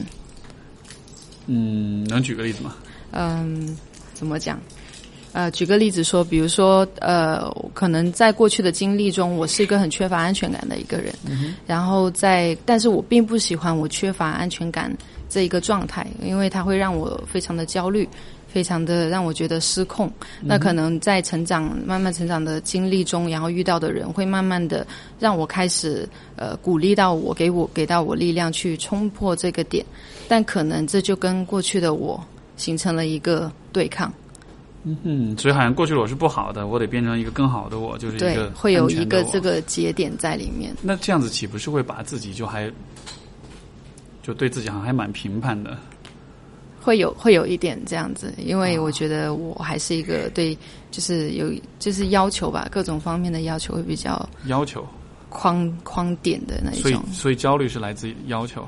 嗯，能举个例子吗？嗯，怎么讲？呃，举个例子说，比如说，呃，可能在过去的经历中，我是一个很缺乏安全感的一个人，然后在，但是我并不喜欢我缺乏安全感这一个状态，因为它会让我非常的焦虑，非常的让我觉得失控。那可能在成长、慢慢成长的经历中，然后遇到的人会慢慢的让我开始呃鼓励到我，给我给到我力量去冲破这个点，但可能这就跟过去的我形成了一个对抗。嗯，所以好像过去的我是不好的，我得变成一个更好的我，就是一对个，会有一个这。个节点在里面。那这样子岂不是会把自己就还就对自己好像还蛮评判的？会有会有一点这样子，因啊为我觉得我还是一个对，就是有就是要求吧，各种方面的要求会比较要求，框框点的那一种所以种，所以焦虑是来自于要求。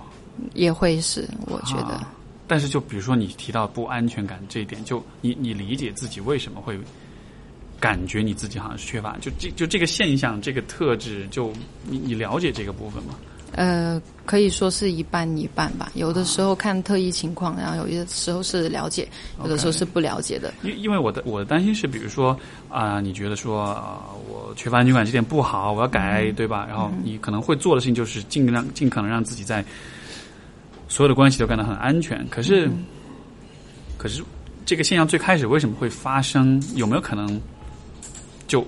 也会是我觉得。啊但是就比如说你提到不安全感这一点，就你你理解自己为什么会感觉你自己好像是缺乏，就这就这个现象这个特质，就你你了解这个部分吗？呃，可以说是一半一半吧。有的时候看特异情况，然后有些时候是了解，有的时候是不了解的。因因为我的我的担心是，比如说啊、你觉得说啊、我缺乏安全感这点不好，我要改，对吧？然后你可能会做的事情就是尽量尽可能让自己在所有的关系都感到很安全。可是，可是这个现象最开始为什么会发生？有没有可能就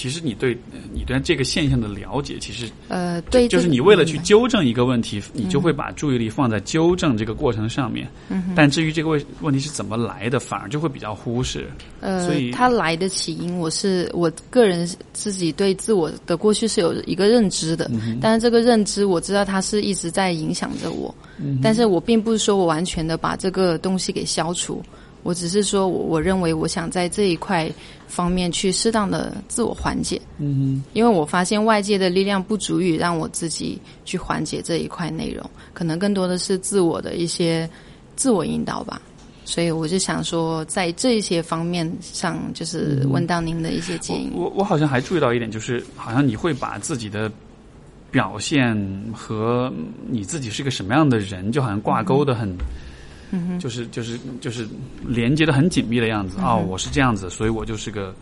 其实你对你对这个现象的了解，其实呃，对，就是你为了去纠正一个问题，你就会把注意力放在纠正这个过程上面。嗯但至于这个问问题是怎么来的，反而就会比较忽视。呃所以，它来的起因，我是我个人自己对自我的过去是有一个认知的，但是这个认知我知道它是一直在影响着我，但是我并不是说我完全的把这个东西给消除，我只是说我我认为我想在这一块方面去适当的自我缓解，嗯因为我发现外界的力量不足以让我自己去缓解这一块内容，可能更多的是自我的一些自我引导吧。所以我就想说，在这些方面上，就是问到您的一些建议。我我我好像还注意到一点，就是好像你会把自己的表现和你自己是个什么样的人，就好像挂钩的很，就是就是就是连接的很紧密的样子。哦，我是这样子，所以我就是个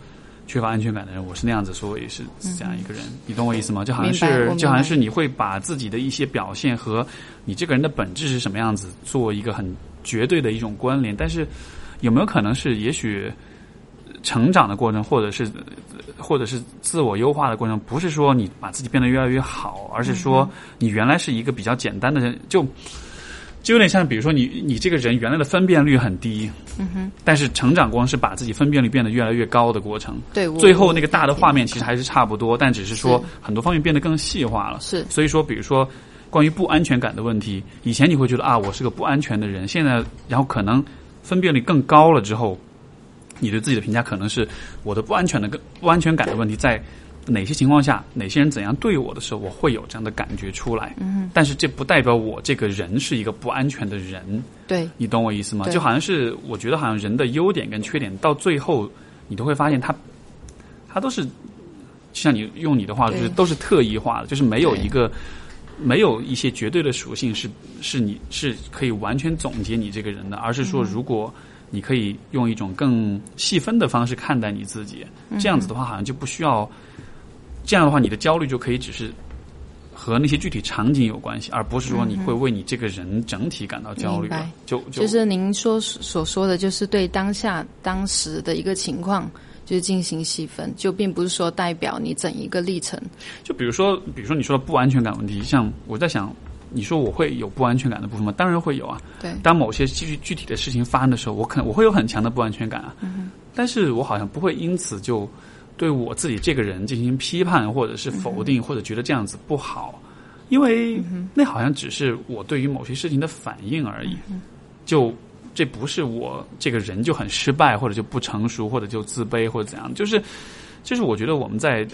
缺乏安全感的人；我是那样子，所以是这样一个人。你懂我意思吗？就好像是就好像是你会把自己的一些表现和你这个人的本质是什么样子做一个很绝对的一种关联，但是有没有可能是也许？成长的过程，或者是或者是自我优化的过程，不是说你把自己变得越来越好，而是说你原来是一个比较简单的人，就就有点像，比如说你你这个人原来的分辨率很低，嗯哼，但是成长光是把自己分辨率变得越来越高的过程。对，最后那个大的画面其实还是差不多，但只是说很多方面变得更细化了。是所以说，比如说关于不安全感的问题，以前你会觉得啊，我是个不安全的人，现在然后可能分辨率更高了之后，你对自己的评价可能是我的不安全的更不安全感的问题在哪些情况下，哪些人怎样对我的时候，我会有这样的感觉出来。嗯，但是这不代表我这个人是一个不安全的人，对。你懂我意思吗？就好像是我觉得好像人的优点跟缺点到最后，你都会发现他，他都是，就像你用你的话，就是都是特异化的，就是没有一个。没有一些绝对的属性是是你是可以完全总结你这个人的，而是说如果你可以用一种更细分的方式看待你自己，这样子的话好像就不需要，这样的话你的焦虑就可以只是和那些具体场景有关系，而不是说你会为你这个人整体感到焦虑明白。就就就是您说所说的，就是对当下当时的一个情况，就是进行细分，就并不是说代表你整一个历程。就比如说，比如说你说的不安全感问题，像我在想，你说我会有不安全感的部分吗？当然会有啊。对，当某些具具体的事情发生的时候，我可能我会有很强的不安全感啊。嗯但是我好像不会因此就对我自己这个人进行批判，或者是否定，或者觉得这样子不好，因为那好像只是我对于某些事情的反应而已。就这不是我这个人就很失败，或者就不成熟，或者就自卑，或者怎样。就是就是我觉得我们在。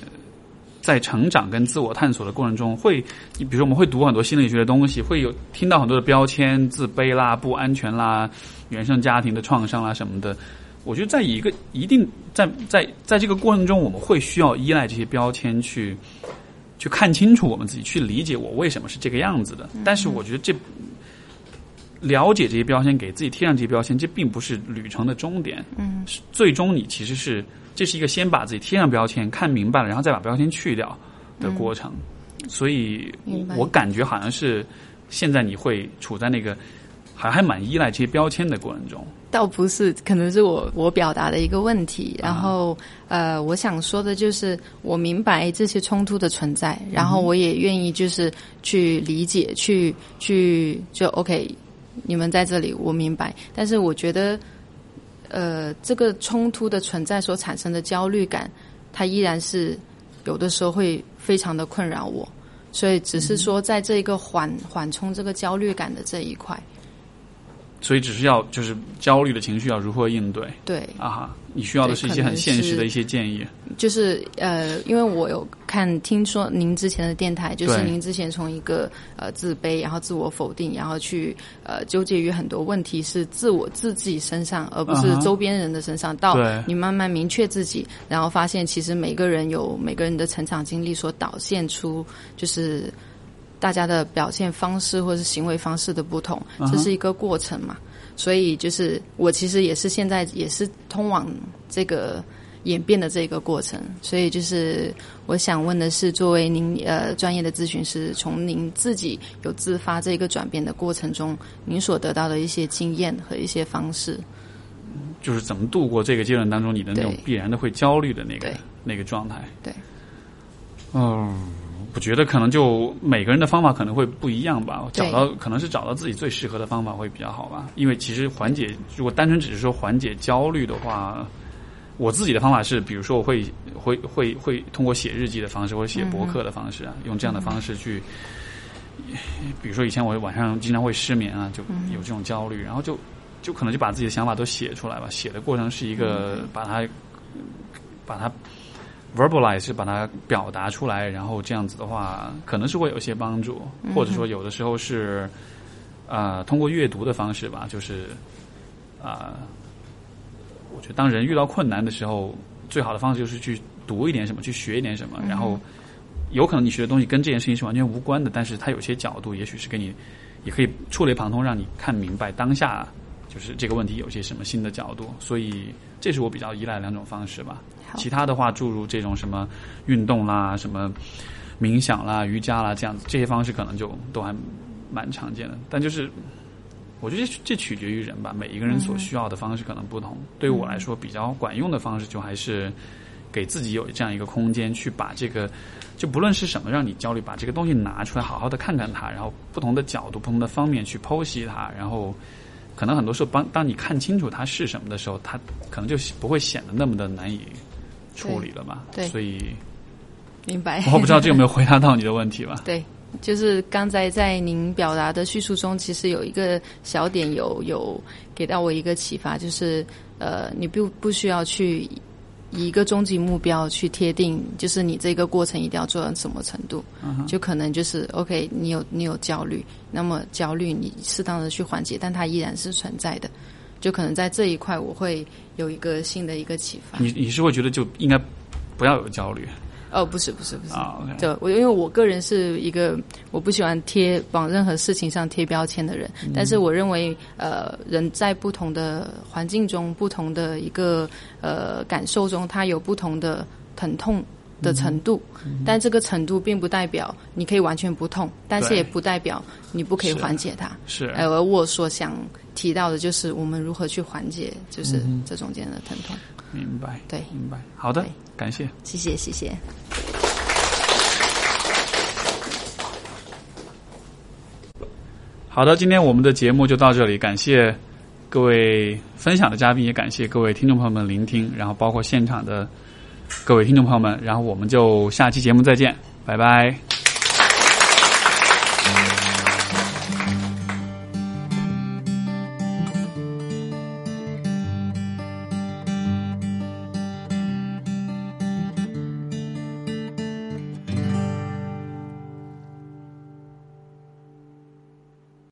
在成长跟自我探索的过程中，会，你比如说我们会读很多心理学的东西，会有听到很多的标签，自卑啦、不安全啦、原生家庭的创伤啦什么的。我觉得在一个一定在在在这个过程中，我们会需要依赖这些标签去去看清楚我们自己，去理解我为什么是这个样子的。但是我觉得这了解这些标签，给自己贴上这些标签，这并不是旅程的终点。嗯，最终你其实是这是一个先把自己贴上标签，看明白了，然后再把标签去掉的过程。所以我感觉好像是现在你会处在那个还还蛮依赖这些标签的过程中。倒不是，可能是我我表达的一个问题。然后，呃，我想说的就是，我明白这些冲突的存在，然后我也愿意就是去理解，去去就 OK，你们在这里，我明白。但是我觉得，呃，这个冲突的存在所产生的焦虑感，它依然是有的时候会非常的困扰我。所以，只是说在这一个缓缓冲这个焦虑感的这一块，所以只是要就是焦虑的情绪要如何应对对，啊哈，你需要的是一些很现实的一些建议。就是呃，因为我有看听说您之前的电台，就是您之前从一个呃自卑，然后自我否定，然后去呃纠结于很多问题是自我自己身上，而不是周边人的身上。到你慢慢明确自己，然后发现其实每个人有每个人的成长经历所导现出，就是大家的表现方式或是行为方式的不同，这是一个过程嘛。所以就是我其实也是现在也是通往这个演变的这个过程，所以就是我想问的是，作为您呃专业的咨询师，从您自己有自发这个转变的过程中，您所得到的一些经验和一些方式，就是怎么度过这个阶段当中你的那种必然的会焦虑的那个那个状态。对，嗯，我觉得可能就每个人的方法可能会不一样吧，对找到可能是找到自己最适合的方法会比较好吧。因为其实缓解，如果单纯只是说缓解焦虑的话，我自己的方法是，比如说我会会会会通过写日记的方式或者写博客的方式啊，用这样的方式去。比如说以前我晚上经常会失眠啊，就有这种焦虑，然后就就可能就把自己的想法都写出来吧。写的过程是一个把它把它 verbalize 是把它表达出来，然后这样子的话，可能是会有一些帮助，或者说有的时候是呃通过阅读的方式吧，就是啊、呃我觉得当人遇到困难的时候，最好的方式就是去读一点什么，去学一点什么，然后有可能你学的东西跟这件事情是完全无关的，但是它有些角度也许是给你也可以触类旁通，让你看明白当下就是这个问题有些什么新的角度，所以这是我比较依赖两种方式吧。其他的话，诸如这种什么运动啦、什么冥想啦、瑜伽啦这样子，这些方式可能就都还蛮常见的。但就是我觉得这这取决于人吧，每一个人所需要的方式可能不同。对于我来说，比较管用的方式就还是给自己有这样一个空间，去把这个就不论是什么让你焦虑，把这个东西拿出来，好好的看看它，然后不同的角度、不同的方面去剖析它，然后。可能很多时候，当当你看清楚它是什么的时候，它可能就不会显得那么的难以处理了吧？对对所以明白？我不知道这有没有回答到你的问题吧？<laughs> 对，就是刚才在您表达的叙述中，其实有一个小点有有给到我一个启发，就是呃，你不不需要去以一个终极目标去贴定，就是你这个过程一定要做到什么程度，就可能就是 OK，你有你有焦虑，那么焦虑你适当的去缓解，但它依然是存在的。就可能在这一块，我会有一个新的一个启发。你你是会觉得就应该不要有焦虑哦，不是不是不是，啊？OK，对，我因为我个人是一个我不喜欢贴往任何事情上贴标签的人，但是我认为呃，人在不同的环境中、不同的一个呃感受中，他有不同的疼痛的程度，但这个程度并不代表你可以完全不痛，但是也不代表你不可以缓解它。是呃，而我所想提到的就是我们如何去缓解，就是这中间的疼痛。明白，对明白。好的对，感谢。谢谢，谢谢。好的，今天我们的节目就到这里，感谢各位分享的嘉宾，也感谢各位听众朋友们聆听，然后包括现场的各位听众朋友们，然后我们就下期节目再见，拜拜。